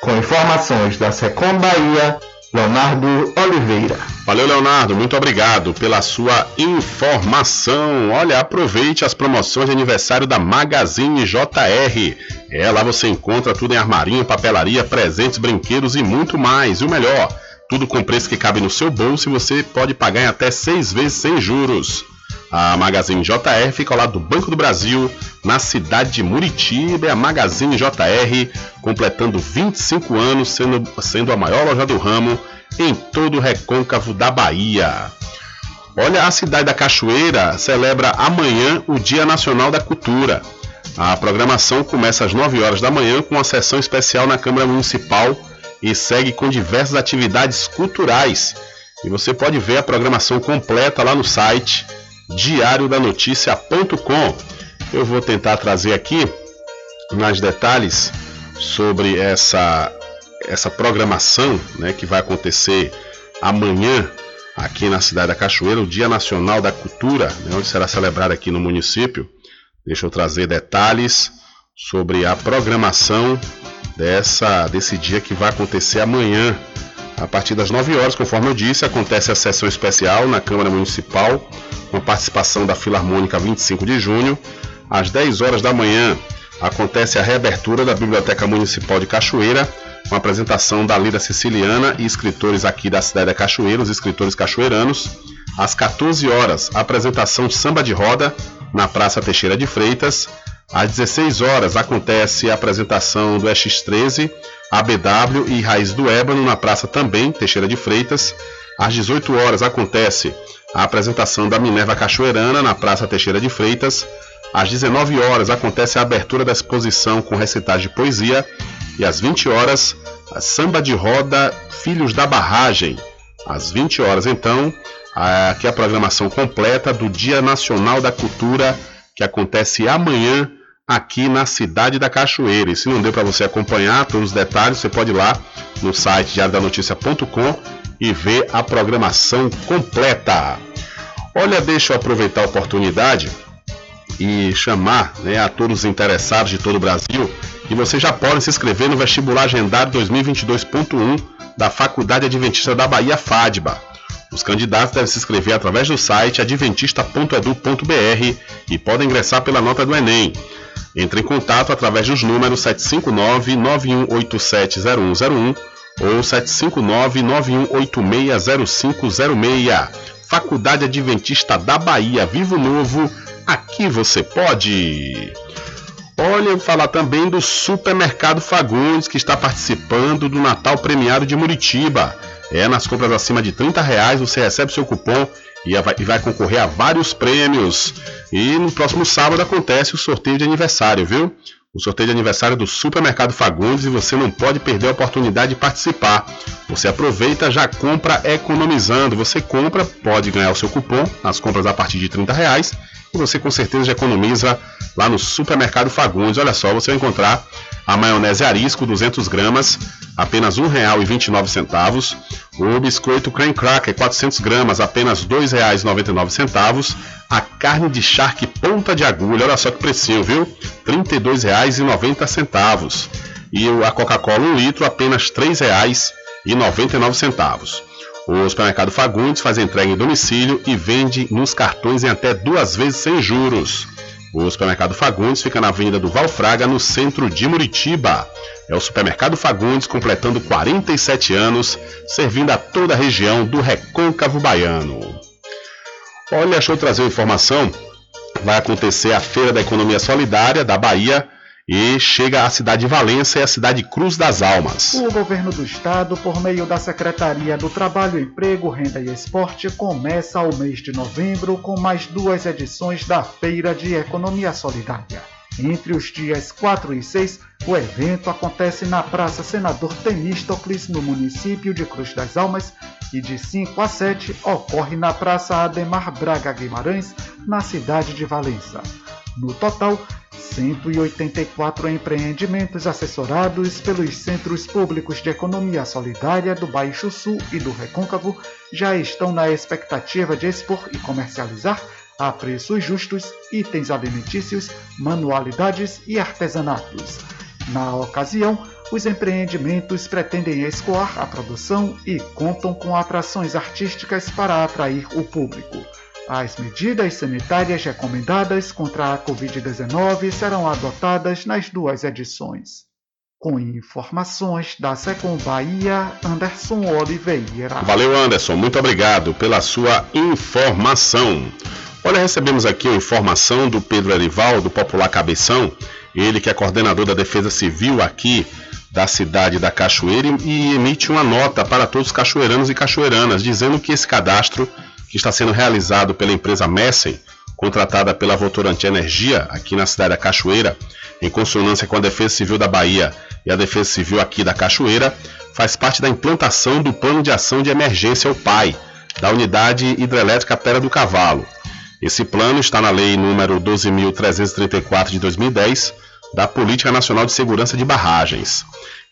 Com informações da Secom Bahia, Leonardo Oliveira. Valeu, Leonardo. Muito obrigado pela sua informação. Olha, aproveite as promoções de aniversário da Magazine JR. É, lá você encontra tudo em armarinho, papelaria, presentes, brinquedos e muito mais. E o melhor, tudo com preço que cabe no seu bolso e você pode pagar em até seis vezes sem juros. A Magazine JR fica ao lado do Banco do Brasil, na cidade de Muritiba. É a Magazine JR, completando 25 anos, sendo, sendo a maior loja do ramo em todo o recôncavo da Bahia. Olha, a cidade da Cachoeira celebra amanhã o Dia Nacional da Cultura. A programação começa às 9 horas da manhã com uma sessão especial na Câmara Municipal e segue com diversas atividades culturais. E você pode ver a programação completa lá no site diariodanoticia.com. Eu vou tentar trazer aqui mais detalhes sobre essa essa programação, né, que vai acontecer amanhã aqui na cidade da Cachoeira, o Dia Nacional da Cultura, né, onde será celebrado aqui no município. Deixa eu trazer detalhes sobre a programação dessa desse dia que vai acontecer amanhã. A partir das 9 horas, conforme eu disse, acontece a sessão especial na Câmara Municipal com participação da Filarmônica 25 de junho. Às 10 horas da manhã acontece a reabertura da Biblioteca Municipal de Cachoeira, com apresentação da Lira Siciliana e escritores aqui da cidade da Cachoeira, os escritores cachoeiranos. Às 14 horas, apresentação Samba de Roda na Praça Teixeira de Freitas. Às 16 horas acontece a apresentação do X13, ABW e Raiz do Ébano na Praça também Teixeira de Freitas. Às 18 horas acontece a apresentação da Minerva Cachoeirana na Praça Teixeira de Freitas. Às 19 horas acontece a abertura da exposição com recitagem de poesia e às 20 horas a samba de roda Filhos da Barragem. Às 20 horas então, aqui a programação completa do Dia Nacional da Cultura que acontece amanhã aqui na cidade da Cachoeira. E se não deu para você acompanhar todos os detalhes, você pode ir lá no site diariodanoticia.com e ver a programação completa. Olha, deixa eu aproveitar a oportunidade e chamar né, a todos os interessados de todo o Brasil que vocês já podem se inscrever no vestibular agendado 2022.1 da Faculdade Adventista da Bahia FADBA. Os candidatos devem se inscrever através do site adventista.edu.br e podem ingressar pela nota do Enem. Entre em contato através dos números 759 91870101 ou 759-9186-0506. Faculdade Adventista da Bahia, Vivo Novo, aqui você pode. Olha, eu falar também do Supermercado Fagundes, que está participando do Natal Premiado de Muritiba. É, nas compras acima de 30 reais você recebe seu cupom e vai, concorrer a vários prêmios. E no próximo sábado acontece o sorteio de aniversário, viu? O sorteio de aniversário do Supermercado Fagundes e você não pode perder a oportunidade de participar. Você aproveita, já compra economizando. Você compra, pode ganhar o seu cupom nas compras a partir de 30 reais e você com certeza já economiza lá no Supermercado Fagundes. Olha só, você vai encontrar a maionese arisco 200 gramas, apenas R$ 1,29. O biscoito creme cracker 400 gramas, apenas R$ 2,99. A carne de charque ponta de agulha, olha só que precinho, viu? R$ 32,90. E a Coca-Cola 1 litro, apenas R$ 3,99. O supermercado Fagundes faz entrega em domicílio e vende nos cartões em até duas vezes sem juros. O supermercado Fagundes fica na Avenida do Valfraga, no centro de Muritiba. É o supermercado Fagundes completando 47 anos, servindo a toda a região do Recôncavo Baiano. Olha, deixa eu trazer uma informação. Vai acontecer a Feira da Economia Solidária da Bahia e chega à cidade de Valença e à cidade de Cruz das Almas. O governo do estado, por meio da Secretaria do Trabalho, Emprego, Renda e Esporte, começa o mês de novembro com mais duas edições da Feira de Economia Solidária. Entre os dias 4 e 6, o evento acontece na Praça Senador Temístocles, no município de Cruz das Almas, e de 5 a 7 ocorre na Praça Ademar Braga Guimarães, na cidade de Valença. No total, 184 empreendimentos assessorados pelos Centros Públicos de Economia Solidária do Baixo Sul e do Recôncavo já estão na expectativa de expor e comercializar a preços justos itens alimentícios, manualidades e artesanatos. Na ocasião, os empreendimentos pretendem escoar a produção e contam com atrações artísticas para atrair o público. As medidas sanitárias recomendadas contra a Covid-19 serão adotadas nas duas edições. Com informações da Secom Bahia, Anderson Oliveira. Valeu, Anderson. Muito obrigado pela sua informação. Olha, recebemos aqui a informação do Pedro Erival, do Popular Cabeção, ele que é coordenador da Defesa Civil aqui da cidade da Cachoeira e emite uma nota para todos os cachoeiranos e cachoeiranas, dizendo que esse cadastro que está sendo realizado pela empresa Messen, contratada pela Votorantim Energia, aqui na cidade da Cachoeira, em consonância com a Defesa Civil da Bahia e a Defesa Civil aqui da Cachoeira, faz parte da implantação do Plano de Ação de Emergência, o PAI, da Unidade Hidrelétrica Pera do Cavalo. Esse plano está na Lei número 12.334 de 2010, da Política Nacional de Segurança de Barragens.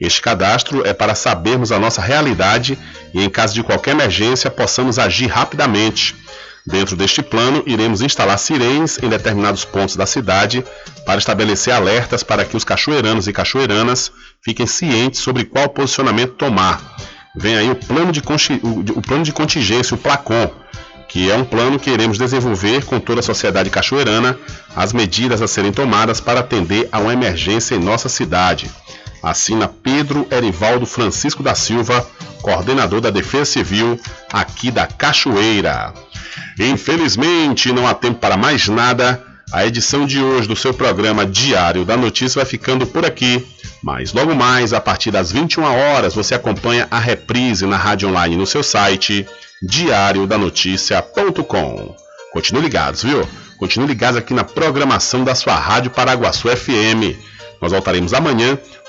Este cadastro é para sabermos a nossa realidade e, em caso de qualquer emergência, possamos agir rapidamente. Dentro deste plano, iremos instalar sirenes em determinados pontos da cidade para estabelecer alertas para que os cachoeiranos e cachoeiranas fiquem cientes sobre qual posicionamento tomar. Vem aí o plano de, o plano de contingência, o PLACON, que é um plano que iremos desenvolver com toda a sociedade cachoeirana, as medidas a serem tomadas para atender a uma emergência em nossa cidade. Assina Pedro Erivaldo Francisco da Silva, coordenador da Defesa Civil aqui da Cachoeira. Infelizmente, não há tempo para mais nada. A edição de hoje do seu programa Diário da Notícia vai ficando por aqui. Mas logo mais, a partir das 21 horas, você acompanha a reprise na rádio online no seu site diariodanoticia.com. Continue ligados, viu? Continue ligados aqui na programação da sua Rádio Paraguaçu FM. Nós voltaremos amanhã